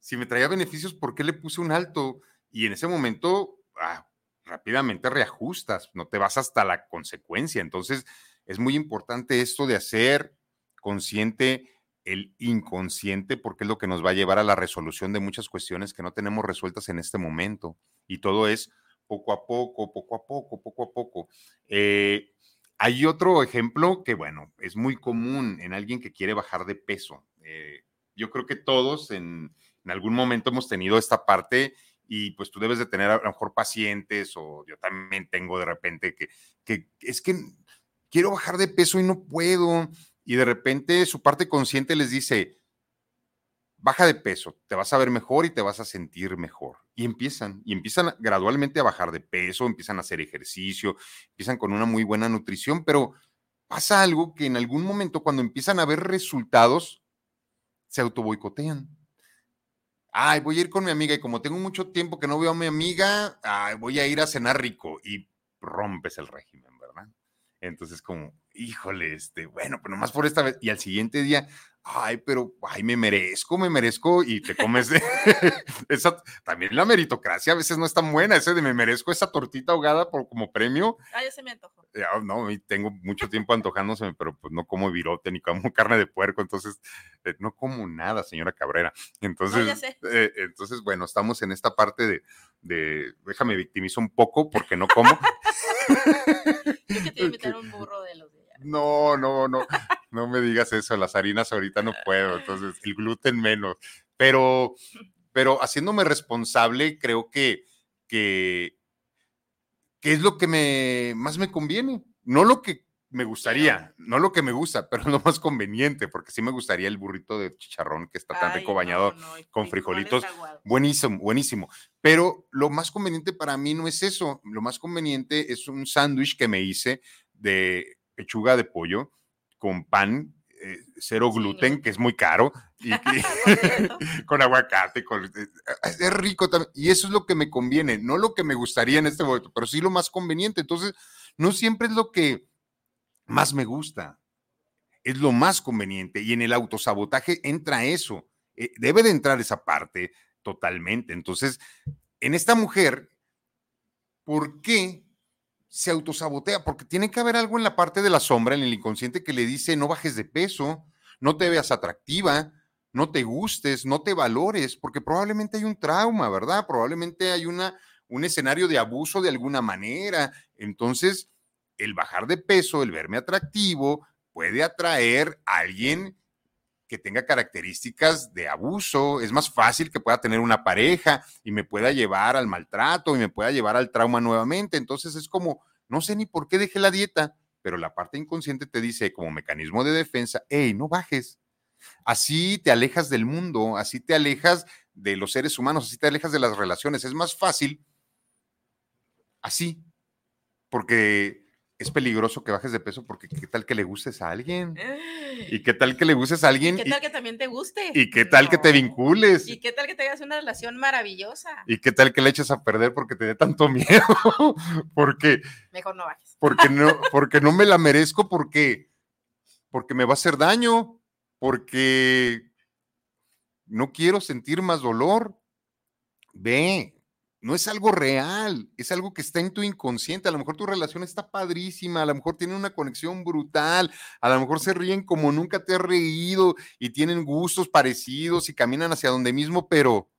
Si me traía beneficios, ¿por qué le puse un alto? Y en ese momento, ah, rápidamente reajustas, no te vas hasta la consecuencia. Entonces, es muy importante esto de hacer consciente el inconsciente, porque es lo que nos va a llevar a la resolución de muchas cuestiones que no tenemos resueltas en este momento. Y todo es poco a poco, poco a poco, poco a poco. Eh, hay otro ejemplo que, bueno, es muy común en alguien que quiere bajar de peso. Eh, yo creo que todos en, algún momento hemos tenido esta parte y pues tú debes de tener a lo mejor pacientes o yo también tengo de repente que, que es que quiero bajar de peso y no puedo y de repente su parte consciente les dice, baja de peso, te vas a ver mejor y te vas a sentir mejor. Y empiezan, y empiezan gradualmente a bajar de peso, empiezan a hacer ejercicio, empiezan con una muy buena nutrición, pero pasa algo que en algún momento cuando empiezan a ver resultados, se autoboicotean. Ay, voy a ir con mi amiga y como tengo mucho tiempo que no veo a mi amiga, voy a ir a cenar rico y rompes el régimen, ¿verdad? Entonces como, híjole, este, bueno, pero nomás por esta vez. Y al siguiente día, ay, pero, ay, me merezco, me merezco, y te comes de esa, también la meritocracia a veces no es tan buena, ese de me merezco esa tortita ahogada por, como premio. Ah, ya se me antojó. no, tengo mucho tiempo antojándose, pero pues no como virote ni como carne de puerco, entonces eh, no como nada, señora Cabrera. Entonces, eh, entonces, bueno, estamos en esta parte de, de déjame victimizo un poco porque no como. que te un burro de los no, no, no, no me digas eso, las harinas ahorita no puedo, entonces el gluten menos, pero, pero haciéndome responsable, creo que, que, que es lo que me, más me conviene, no lo que me gustaría, no lo que me gusta, pero lo más conveniente, porque sí me gustaría el burrito de chicharrón que está tan rico bañado con frijolitos. Buenísimo, buenísimo. Pero lo más conveniente para mí no es eso. Lo más conveniente es un sándwich que me hice de pechuga de pollo con pan, eh, cero gluten, que es muy caro, y, con aguacate, con, eh, es rico también. Y eso es lo que me conviene, no lo que me gustaría en este momento, pero sí lo más conveniente. Entonces, no siempre es lo que más me gusta, es lo más conveniente. Y en el autosabotaje entra eso, eh, debe de entrar esa parte totalmente. Entonces, en esta mujer, ¿por qué se autosabotea, porque tiene que haber algo en la parte de la sombra, en el inconsciente, que le dice, no bajes de peso, no te veas atractiva, no te gustes, no te valores, porque probablemente hay un trauma, ¿verdad? Probablemente hay una, un escenario de abuso de alguna manera. Entonces, el bajar de peso, el verme atractivo, puede atraer a alguien que tenga características de abuso, es más fácil que pueda tener una pareja y me pueda llevar al maltrato y me pueda llevar al trauma nuevamente. Entonces es como no sé ni por qué dejé la dieta, pero la parte inconsciente te dice como mecanismo de defensa, hey, no bajes. Así te alejas del mundo, así te alejas de los seres humanos, así te alejas de las relaciones. Es más fácil así, porque es peligroso que bajes de peso porque qué tal que le gustes a alguien. ¿Y qué tal que le gustes a alguien? ¿Y qué tal que también te guste? ¿Y qué tal que te vincules? ¿Y qué tal que tengas una relación maravillosa? ¿Y qué tal que le eches a perder porque te dé tanto miedo? porque mejor no bajes. Porque no porque no me la merezco porque porque me va a hacer daño, porque no quiero sentir más dolor. Ve, no es algo real, es algo que está en tu inconsciente. A lo mejor tu relación está padrísima, a lo mejor tienen una conexión brutal, a lo mejor se ríen como nunca te has reído y tienen gustos parecidos y caminan hacia donde mismo, pero,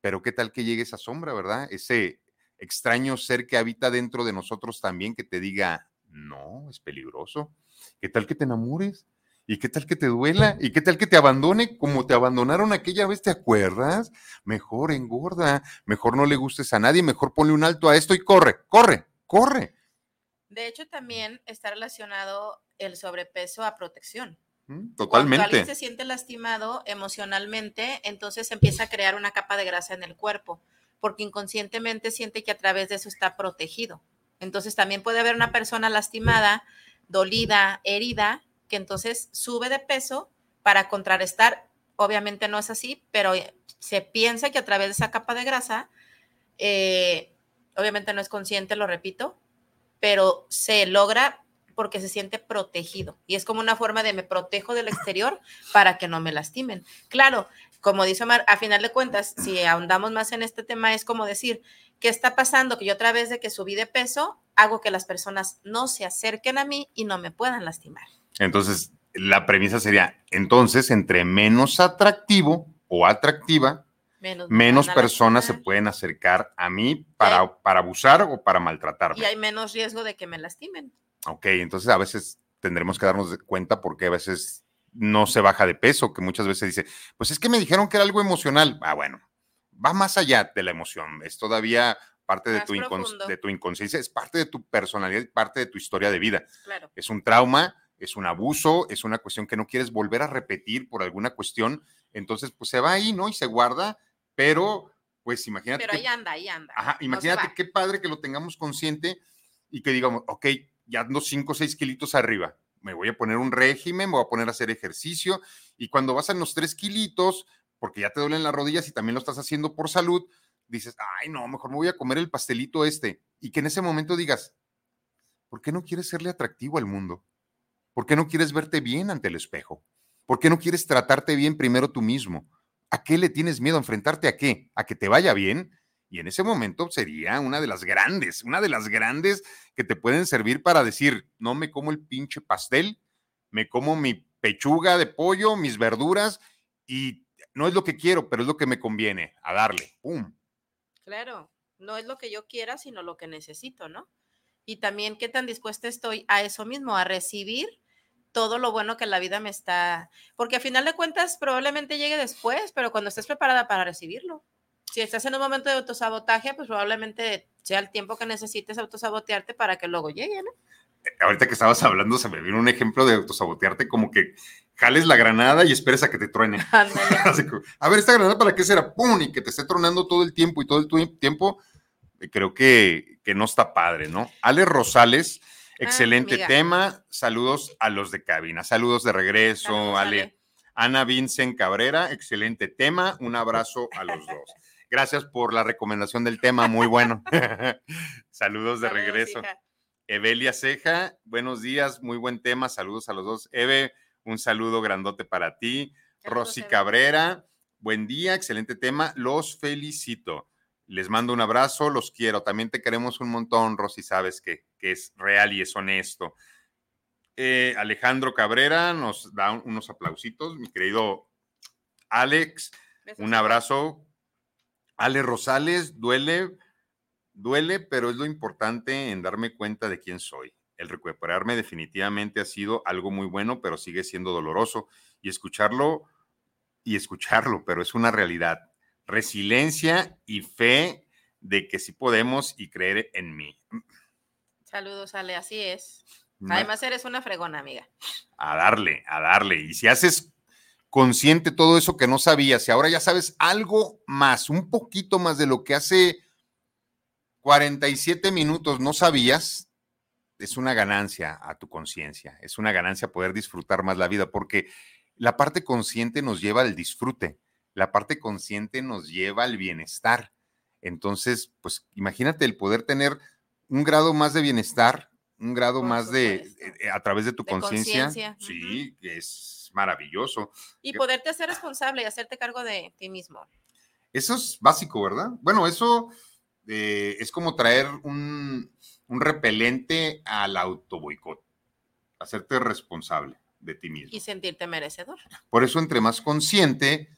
pero qué tal que llegue esa sombra, ¿verdad? Ese extraño ser que habita dentro de nosotros también que te diga, no, es peligroso. ¿Qué tal que te enamores? ¿Y qué tal que te duela? ¿Y qué tal que te abandone como te abandonaron aquella vez? ¿Te acuerdas? Mejor engorda, mejor no le gustes a nadie, mejor ponle un alto a esto y corre, corre, corre. De hecho, también está relacionado el sobrepeso a protección. Totalmente. Cuando alguien se siente lastimado emocionalmente, entonces empieza a crear una capa de grasa en el cuerpo, porque inconscientemente siente que a través de eso está protegido. Entonces también puede haber una persona lastimada, dolida, herida, que entonces sube de peso para contrarrestar. Obviamente no es así, pero se piensa que a través de esa capa de grasa, eh, obviamente no es consciente, lo repito, pero se logra porque se siente protegido. Y es como una forma de me protejo del exterior para que no me lastimen. Claro, como dice Omar, a final de cuentas, si ahondamos más en este tema, es como decir, ¿qué está pasando? Que yo a través de que subí de peso, hago que las personas no se acerquen a mí y no me puedan lastimar. Entonces, la premisa sería, entonces, entre menos atractivo o atractiva, menos, personas se pueden acercar a mí para, para abusar o para maltratarme. Y hay menos riesgo de que me lastimen. Ok, entonces a veces tendremos que darnos cuenta porque a veces no se baja de peso, que muchas veces dice, pues es que me dijeron que era algo emocional. Ah, bueno, va más allá de la emoción, es todavía parte de tu, de tu inconsciencia, es parte de tu personalidad, parte de tu historia de vida. Claro. Es un trauma es un abuso, es una cuestión que no quieres volver a repetir por alguna cuestión, entonces pues se va ahí, ¿no? Y se guarda, pero pues imagínate. Pero ahí anda, ahí anda. Ajá, imagínate qué padre que lo tengamos consciente y que digamos, ok, ya ando 5 o 6 kilitos arriba, me voy a poner un régimen, me voy a poner a hacer ejercicio y cuando vas a los 3 kilitos, porque ya te duelen las rodillas y también lo estás haciendo por salud, dices, ay, no, mejor me voy a comer el pastelito este. Y que en ese momento digas, ¿por qué no quieres serle atractivo al mundo? ¿Por qué no quieres verte bien ante el espejo? ¿Por qué no quieres tratarte bien primero tú mismo? ¿A qué le tienes miedo? ¿Enfrentarte a qué? ¿A que te vaya bien? Y en ese momento sería una de las grandes, una de las grandes que te pueden servir para decir, no me como el pinche pastel, me como mi pechuga de pollo, mis verduras y no es lo que quiero, pero es lo que me conviene, a darle, ¡pum! Claro, no es lo que yo quiera, sino lo que necesito, ¿no? Y también qué tan dispuesta estoy a eso mismo, a recibir todo lo bueno que la vida me está, porque a final de cuentas probablemente llegue después, pero cuando estés preparada para recibirlo. Si estás en un momento de autosabotaje, pues probablemente sea el tiempo que necesites autosabotearte para que luego llegue, ¿no? Eh, ahorita que estabas hablando, se me vino un ejemplo de autosabotearte como que jales la granada y esperes a que te truene. a ver, esta granada para qué será, ¡pum! Y que te esté tronando todo el tiempo y todo el tiempo, eh, creo que, que no está padre, ¿no? Ale Rosales Ah, Excelente tema. Saludos a los de cabina. Saludos de regreso, Ale. Ana Vincent Cabrera, excelente tema. Un abrazo a los dos. Gracias por la recomendación del tema, muy bueno. Saludos de regreso. Evelia Ceja, buenos días, muy buen tema. Saludos a los dos. Eve, un saludo grandote para ti. Rosy Cabrera, buen día, excelente tema. Los felicito. Les mando un abrazo, los quiero. También te queremos un montón, Rosy, sabes que, es real y es honesto. Eh, Alejandro Cabrera nos da unos aplausitos, mi querido Alex, un abrazo. Ale Rosales, duele, duele, pero es lo importante en darme cuenta de quién soy. El recuperarme definitivamente ha sido algo muy bueno, pero sigue siendo doloroso. Y escucharlo, y escucharlo, pero es una realidad resiliencia y fe de que sí podemos y creer en mí. Saludos, Ale, así es. Además, eres una fregona, amiga. A darle, a darle. Y si haces consciente todo eso que no sabías y ahora ya sabes algo más, un poquito más de lo que hace 47 minutos no sabías, es una ganancia a tu conciencia, es una ganancia poder disfrutar más la vida, porque la parte consciente nos lleva al disfrute, la parte consciente nos lleva al bienestar. Entonces, pues imagínate el poder tener un grado más de bienestar, un grado más de, eh, a través de tu conciencia. Sí, es maravilloso. Y poderte hacer responsable y hacerte cargo de ti mismo. Eso es básico, ¿verdad? Bueno, eso eh, es como traer un, un repelente al auto boicot, hacerte responsable de ti mismo. Y sentirte merecedor. Por eso, entre más consciente,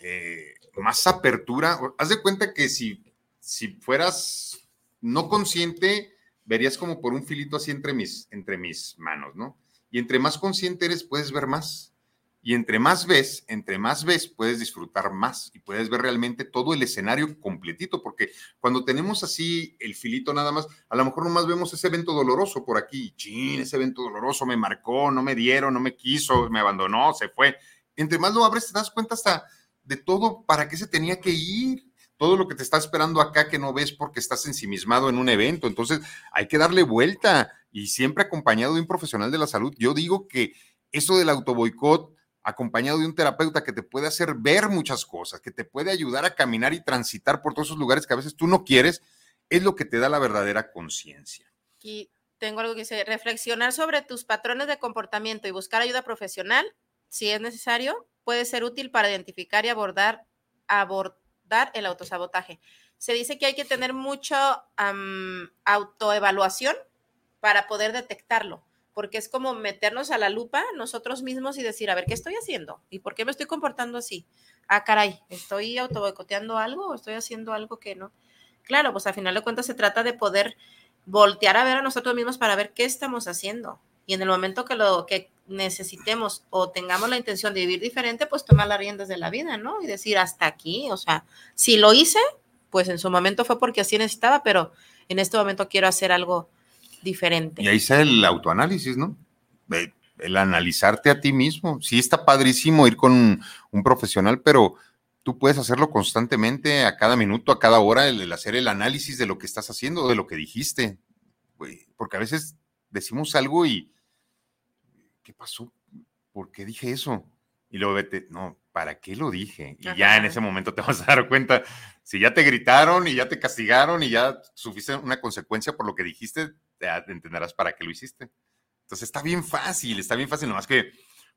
eh, más apertura. Haz de cuenta que si, si fueras no consciente, verías como por un filito así entre mis, entre mis manos, ¿no? Y entre más consciente eres, puedes ver más. Y entre más ves, entre más ves, puedes disfrutar más y puedes ver realmente todo el escenario completito, porque cuando tenemos así el filito nada más, a lo mejor nomás vemos ese evento doloroso por aquí, chin, ese evento doloroso me marcó, no me dieron, no me quiso, me abandonó, se fue. Entre más lo abres, te das cuenta hasta de todo para qué se tenía que ir, todo lo que te está esperando acá que no ves porque estás ensimismado en un evento. Entonces, hay que darle vuelta y siempre acompañado de un profesional de la salud. Yo digo que eso del autoboicot acompañado de un terapeuta que te puede hacer ver muchas cosas, que te puede ayudar a caminar y transitar por todos esos lugares que a veces tú no quieres, es lo que te da la verdadera conciencia. Y tengo algo que dice, reflexionar sobre tus patrones de comportamiento y buscar ayuda profesional, si es necesario, puede ser útil para identificar y abordar, abordar el autosabotaje. Se dice que hay que tener mucha autoevaluación para poder detectarlo porque es como meternos a la lupa nosotros mismos y decir, a ver, ¿qué estoy haciendo? ¿Y por qué me estoy comportando así? Ah, caray, ¿estoy autoboicoteando algo o estoy haciendo algo que no? Claro, pues al final de cuentas se trata de poder voltear a ver a nosotros mismos para ver qué estamos haciendo. Y en el momento que lo que necesitemos o tengamos la intención de vivir diferente, pues tomar las riendas de la vida, ¿no? Y decir, hasta aquí, o sea, si lo hice, pues en su momento fue porque así necesitaba, pero en este momento quiero hacer algo diferente. Y ahí está el autoanálisis, ¿no? El analizarte a ti mismo. Sí está padrísimo ir con un, profesional, pero tú puedes hacerlo constantemente, a cada minuto, a cada hora, el, hacer el análisis de lo que estás haciendo, de lo que dijiste. Porque a veces decimos algo y, ¿qué pasó? ¿Por qué dije eso? Y luego vete, no, ¿para qué lo dije? Y ya en ese momento te vas a dar cuenta, si ya te gritaron y ya te castigaron y ya sufiste una consecuencia por lo que dijiste, te entenderás para qué lo hiciste. Entonces está bien fácil, está bien fácil, nomás que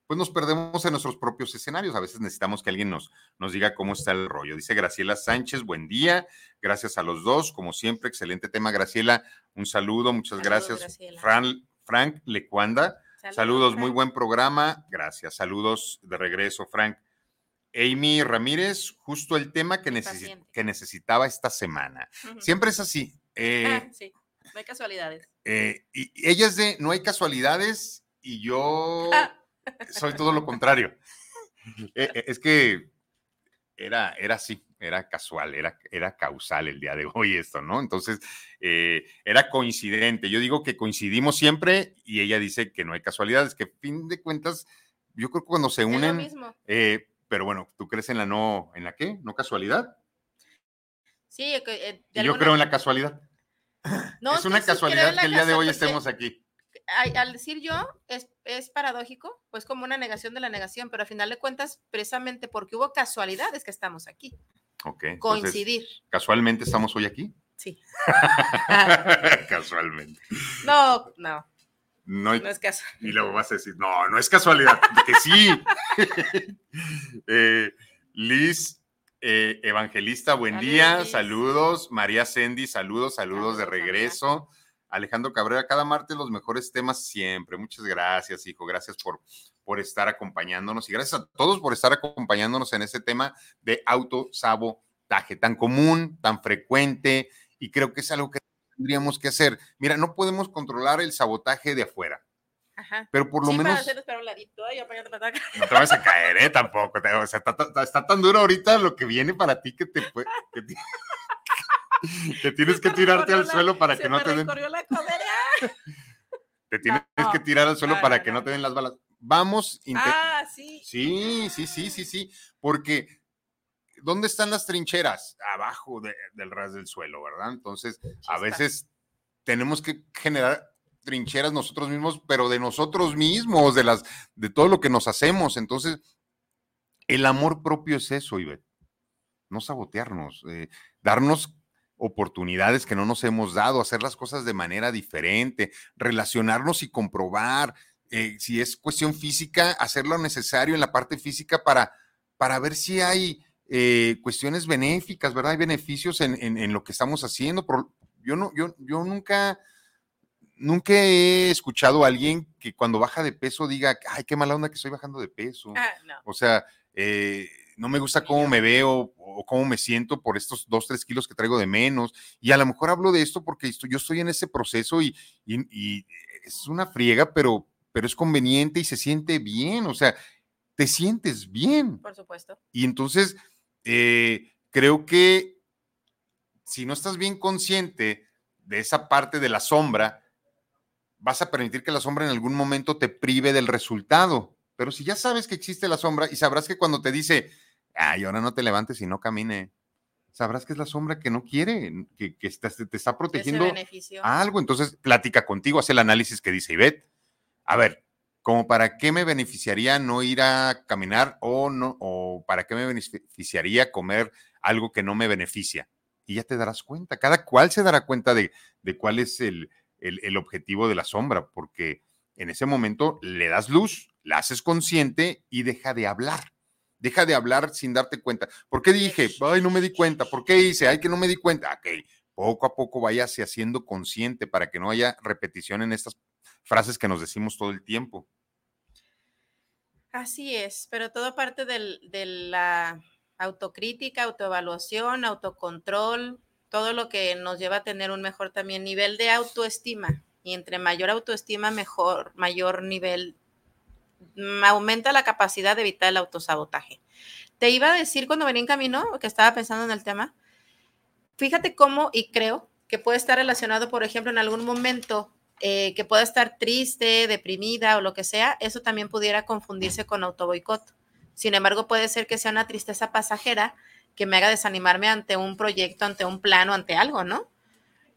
pues nos perdemos en nuestros propios escenarios. A veces necesitamos que alguien nos, nos diga cómo está el rollo. Dice Graciela Sánchez, buen día, gracias a los dos, como siempre, excelente tema, Graciela, un saludo, muchas gracias. Frank Lecuanda, saludos, muy buen programa, gracias, saludos de regreso, Frank. Amy Ramírez, justo el tema que, que necesitaba esta semana. Siempre es así. Eh, ah, sí. No hay casualidades. Eh, y ella es de no hay casualidades y yo ah. soy todo lo contrario. Eh, eh, es que era, era así, era casual, era, era causal el día de hoy esto, ¿no? Entonces, era coincidente. Yo digo que coincidimos siempre y ella dice que no hay casualidades, que fin de cuentas, yo creo que cuando se unen, pero bueno, ¿tú crees en la no, en la qué? ¿No casualidad? Sí, yo creo en la casualidad es una casualidad que el día de hoy estemos aquí. Al decir yo, es, paradójico, pues como una negación de la negación, pero al final de cuentas, precisamente porque hubo casualidades que estamos aquí. Ok. Coincidir. ¿Casualmente estamos hoy aquí? Sí. casualmente. No, no. No, es casualidad. Y luego vas a decir, no, no es casualidad, que sí. Eh, Liz eh, Evangelista, buen día, saludos. María Sendy, saludos, saludos, de regreso. Alejandro Cabrera, cada martes los mejores temas siempre. Muchas gracias, hijo. Gracias por, por estar acompañándonos y gracias a todos por estar acompañándonos en este tema de autosabotaje tan común, tan frecuente y creo que es algo que tendríamos que hacer. Mira, no podemos controlar el sabotaje de afuera pero por lo menos. no te vas a caer, ¿eh? Tampoco. o sea, está, tan duro ahorita lo que viene para ti que te puede. que tienes que tirarte al suelo para que no te den. Te tienes que tirar al suelo para que no, te den las balas. Vamos. Ah, sí. Sí, sí, sí, sí, sí. Porque ¿dónde están las trincheras? Abajo del ras del suelo, ¿verdad? Entonces, a veces tenemos que generar trincheras nosotros mismos, pero de nosotros mismos, de las, de todo lo que nos hacemos. Entonces, el amor propio es eso, Ivette. No sabotearnos, eh, darnos oportunidades que no nos hemos dado, hacer las cosas de manera diferente, relacionarnos y comprobar. Eh, si es cuestión física, hacer lo necesario en la parte física para, para ver si hay eh, cuestiones benéficas, ¿verdad? Hay beneficios en, lo que estamos haciendo. yo, no, yo, yo nunca, nunca he escuchado a alguien que cuando baja de peso diga, ay, qué mala onda que estoy bajando de peso. Ah, o sea, eh, no me gusta cómo me veo o cómo me siento por estos dos, tres kilos que traigo de menos. Y a lo mejor hablo de esto porque yo estoy en ese proceso y, y, es una friega, pero, pero es conveniente y se siente bien. O sea, te sientes bien. Por supuesto. Y entonces eh, creo que si no estás bien consciente de esa parte de la sombra, vas a permitir que la sombra en algún momento te prive del resultado. Pero si ya sabes que existe la sombra y sabrás que cuando te dice, ay, ahora no te levantes y no camine, sabrás que es la sombra que no quiere, que, te, está protegiendo algo. Entonces, plática contigo, hace el análisis que dice Ivette. A ver, como para qué me beneficiaría no ir a caminar o no, o para qué me beneficiaría comer algo que no me beneficia. Y ya te darás cuenta, cada cual se dará cuenta de, cuál es el, el, objetivo de la sombra, porque en ese momento le das luz, la haces consciente y deja de hablar. Deja de hablar sin darte cuenta. ¿Por qué dije? Ay, no me di cuenta. ¿Por qué hice? Ay, que no me di cuenta. Ok, poco a poco váyase haciendo consciente para que no haya repetición en estas frases que nos decimos todo el tiempo. Así es, pero todo parte de la autocrítica, autoevaluación, autocontrol, todo lo que nos lleva a tener un mejor también nivel de autoestima. Y entre mayor autoestima, mejor, mayor nivel, mm, aumenta la capacidad de evitar el autosabotaje. Te iba a decir cuando venía en camino, que estaba pensando en el tema, fíjate cómo, y creo que puede estar relacionado, por ejemplo, en algún momento eh, que pueda estar triste, deprimida o lo que sea, eso también pudiera confundirse con autoboicot. Sin embargo, puede ser que sea una tristeza pasajera que me haga desanimarme ante un proyecto, ante un plano, ante algo, ¿no?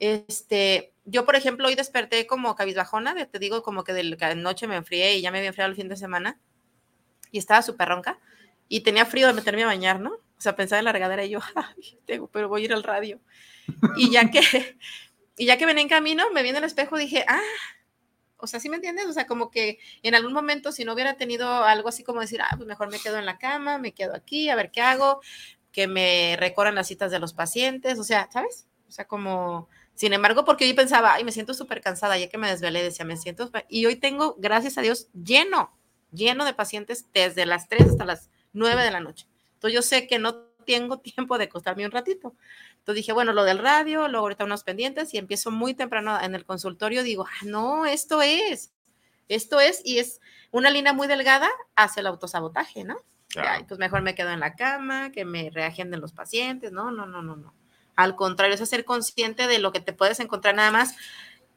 Este, yo, por ejemplo, hoy desperté como cabizbajona, te digo como que de la noche me enfrié y ya me había enfriado el fin de semana y estaba súper ronca y tenía frío de meterme a bañar, ¿no? O sea, pensaba en la regadera y yo, tengo, pero voy a ir al radio. Y ya que y ya que venía en camino, me vi en el espejo dije, ah, o sea, ¿sí me entiendes? O sea, como que en algún momento, si no hubiera tenido algo así como decir, ah, pues mejor me quedo en la cama, me quedo aquí, a ver qué hago, que me recorran las citas de los pacientes, o sea, ¿sabes? O sea, como, sin embargo, porque yo pensaba, ay, me siento súper cansada, ya que me desvelé, decía, me siento, y hoy tengo, gracias a Dios, lleno, lleno de pacientes desde las 3 hasta las 9 de la noche. Entonces yo sé que no tengo tiempo de acostarme un ratito. Entonces dije, bueno, lo del radio, luego ahorita unos pendientes y empiezo muy temprano en el consultorio. Digo, ah, no, esto es, esto es, y es una línea muy delgada hacia el autosabotaje, ¿no? pues mejor me quedo en la cama, que me reagenden los pacientes. No, no, no, no, no. Al contrario, es ser consciente de lo que te puedes encontrar nada más.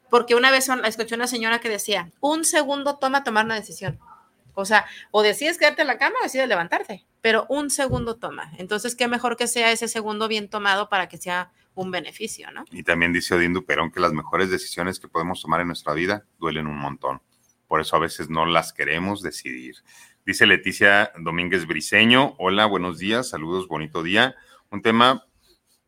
Porque una vez escuché una señora que decía, un segundo toma tomar una decisión. O sea, o decides quedarte en la cama o decides levantarte, pero un segundo toma. Entonces, qué mejor que sea ese segundo bien tomado para que sea un beneficio, ¿no? Y también dice Odín Duperón que las mejores decisiones que podemos tomar en nuestra vida duelen un montón. Por eso a veces no las queremos decidir. Dice Leticia Domínguez Briseño, hola, buenos días, saludos, bonito día. Un tema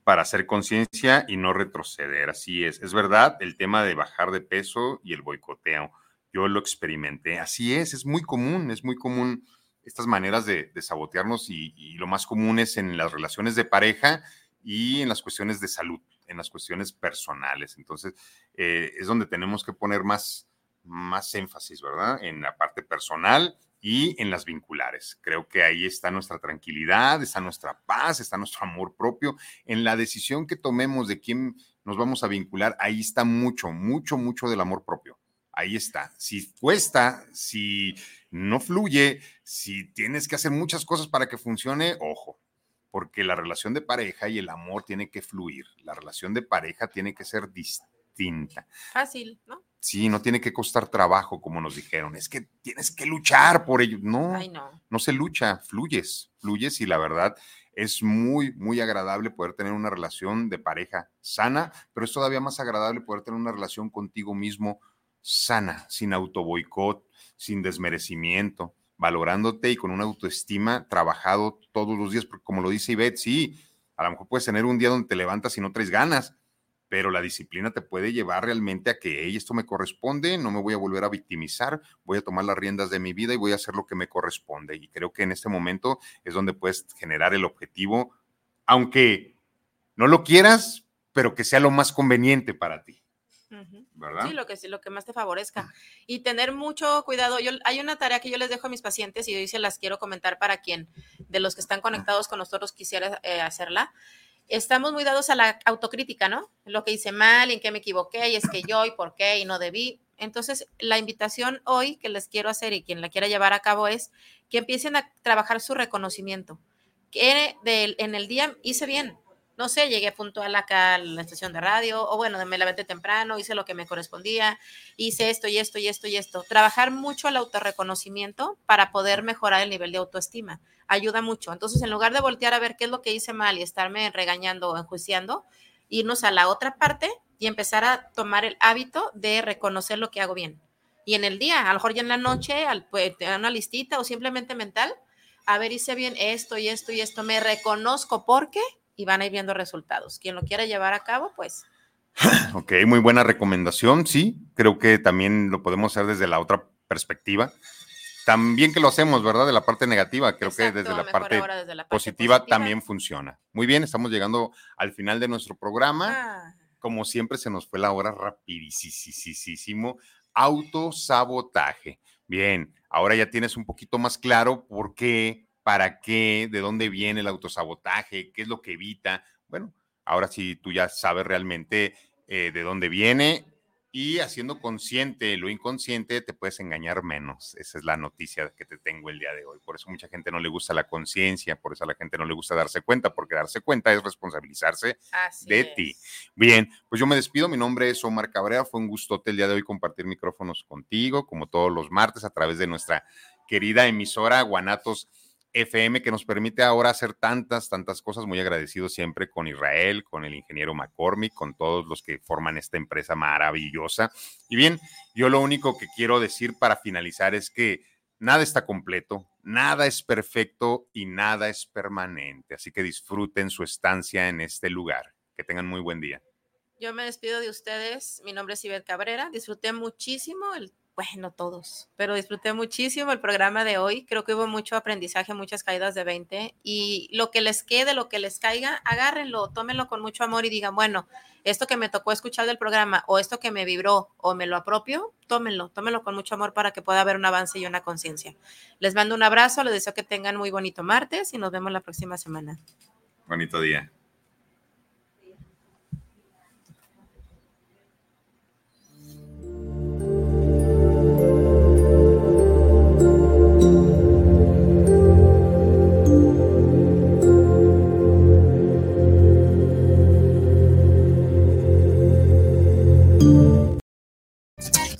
para hacer conciencia y no retroceder. Así es, es verdad, el tema de bajar de peso y el boicoteo yo lo experimenté. Así es, es muy común, es muy común estas maneras de, sabotearnos y, lo más común es en las relaciones de pareja y en las cuestiones de salud, en las cuestiones personales. Entonces, eh, es donde tenemos que poner más, más énfasis, ¿verdad? En la parte personal y en las vinculares. Creo que ahí está nuestra tranquilidad, está nuestra paz, está nuestro amor propio. En la decisión que tomemos de quién nos vamos a vincular, ahí está mucho, mucho, mucho del amor propio ahí está. Si cuesta, si no fluye, si tienes que hacer muchas cosas para que funcione, ojo, porque la relación de pareja y el amor tiene que fluir. La relación de pareja tiene que ser distinta. Fácil, ¿no? Sí, no tiene que costar trabajo, como nos dijeron. Es que tienes que luchar por ello. No, no. no se lucha, fluyes, fluyes y la verdad es muy, muy agradable poder tener una relación de pareja sana, pero es todavía más agradable poder tener una relación contigo mismo sana, sin autoboicot, sin desmerecimiento, valorándote y con una autoestima trabajado todos los días, porque como lo dice Ivette, sí, a lo mejor puedes tener un día donde te levantas y no traes ganas, pero la disciplina te puede llevar realmente a que esto me corresponde, no me voy a volver a victimizar, voy a tomar las riendas de mi vida y voy a hacer lo que me corresponde. Y creo que en este momento es donde puedes generar el objetivo, aunque no lo quieras, pero que sea lo más conveniente para ti. ¿Verdad? Sí, lo que, lo que más te favorezca. Y tener mucho cuidado. Yo, hay una tarea que yo les dejo a mis pacientes y hoy se las quiero comentar para quien de los que están conectados con nosotros quisiera eh, hacerla. Estamos muy dados a la autocrítica, ¿no? Lo que hice mal, en qué me equivoqué, y es que yo, y por qué, y no debí. Entonces, la invitación hoy que les quiero hacer y quien la quiera llevar a cabo es que empiecen a trabajar su reconocimiento. Que en el día hice bien, no sé, llegué puntual acá a la estación de radio, o bueno, me levanté temprano, hice lo que me correspondía, hice esto y esto y esto y esto. Trabajar mucho el autorreconocimiento para poder mejorar el nivel de autoestima. Ayuda mucho. Entonces, en lugar de voltear a ver qué es lo que hice mal y estarme regañando o enjuiciando, irnos a la otra parte y empezar a tomar el hábito de reconocer lo que hago bien. Y en el día, a lo mejor ya en la noche, al, pues, una listita o simplemente mental, a ver, hice bien esto y esto y esto, me reconozco porque y van a ir viendo resultados. Quien lo quiera llevar a cabo, pues. Ok, muy buena recomendación, sí. Creo que también lo podemos hacer desde la otra perspectiva. También que lo hacemos, ¿verdad? De la parte negativa, creo que desde la, parte, positiva, también funciona. Muy bien, estamos llegando al final de nuestro programa. Ah. Como siempre, se nos fue la hora rapidísimo. Autosabotaje. Bien, ahora ya tienes un poquito más claro por qué para qué, de dónde viene el autosabotaje, qué es lo que evita. Bueno, ahora sí tú ya sabes realmente eh, de dónde viene y haciendo consciente lo inconsciente te puedes engañar menos. Esa es la noticia que te tengo el día de hoy. Por eso mucha gente no le gusta la conciencia, por eso a la gente no le gusta darse cuenta, porque darse cuenta es responsabilizarse de ti. Bien, pues yo me despido. Mi nombre es Omar Cabrera. Fue un gustote el día de hoy compartir micrófonos contigo, como todos los martes, a través de nuestra querida emisora Guanatos FM que nos permite ahora hacer tantas, tantas cosas. Muy agradecido siempre con Israel, con el ingeniero McCormick, con todos los que forman esta empresa maravillosa. Y bien, yo lo único que quiero decir para finalizar es que nada está completo, nada es perfecto y nada es permanente. Así que disfruten su estancia en este lugar. Que tengan muy buen día. Yo me despido de ustedes. Mi nombre es Iber Cabrera. Disfruté muchísimo el bueno, todos, pero disfruté muchísimo el programa de hoy. Creo que hubo mucho aprendizaje, muchas caídas de 20 y lo que les quede, lo que les caiga, agárrenlo, tómenlo con mucho amor y digan, bueno, esto que me tocó escuchar del programa o esto que me vibró o me lo apropio, tómenlo, tómenlo con mucho amor para que pueda haber un avance y una conciencia. Les mando un abrazo, les deseo que tengan muy bonito martes y nos vemos la próxima semana. Bonito día.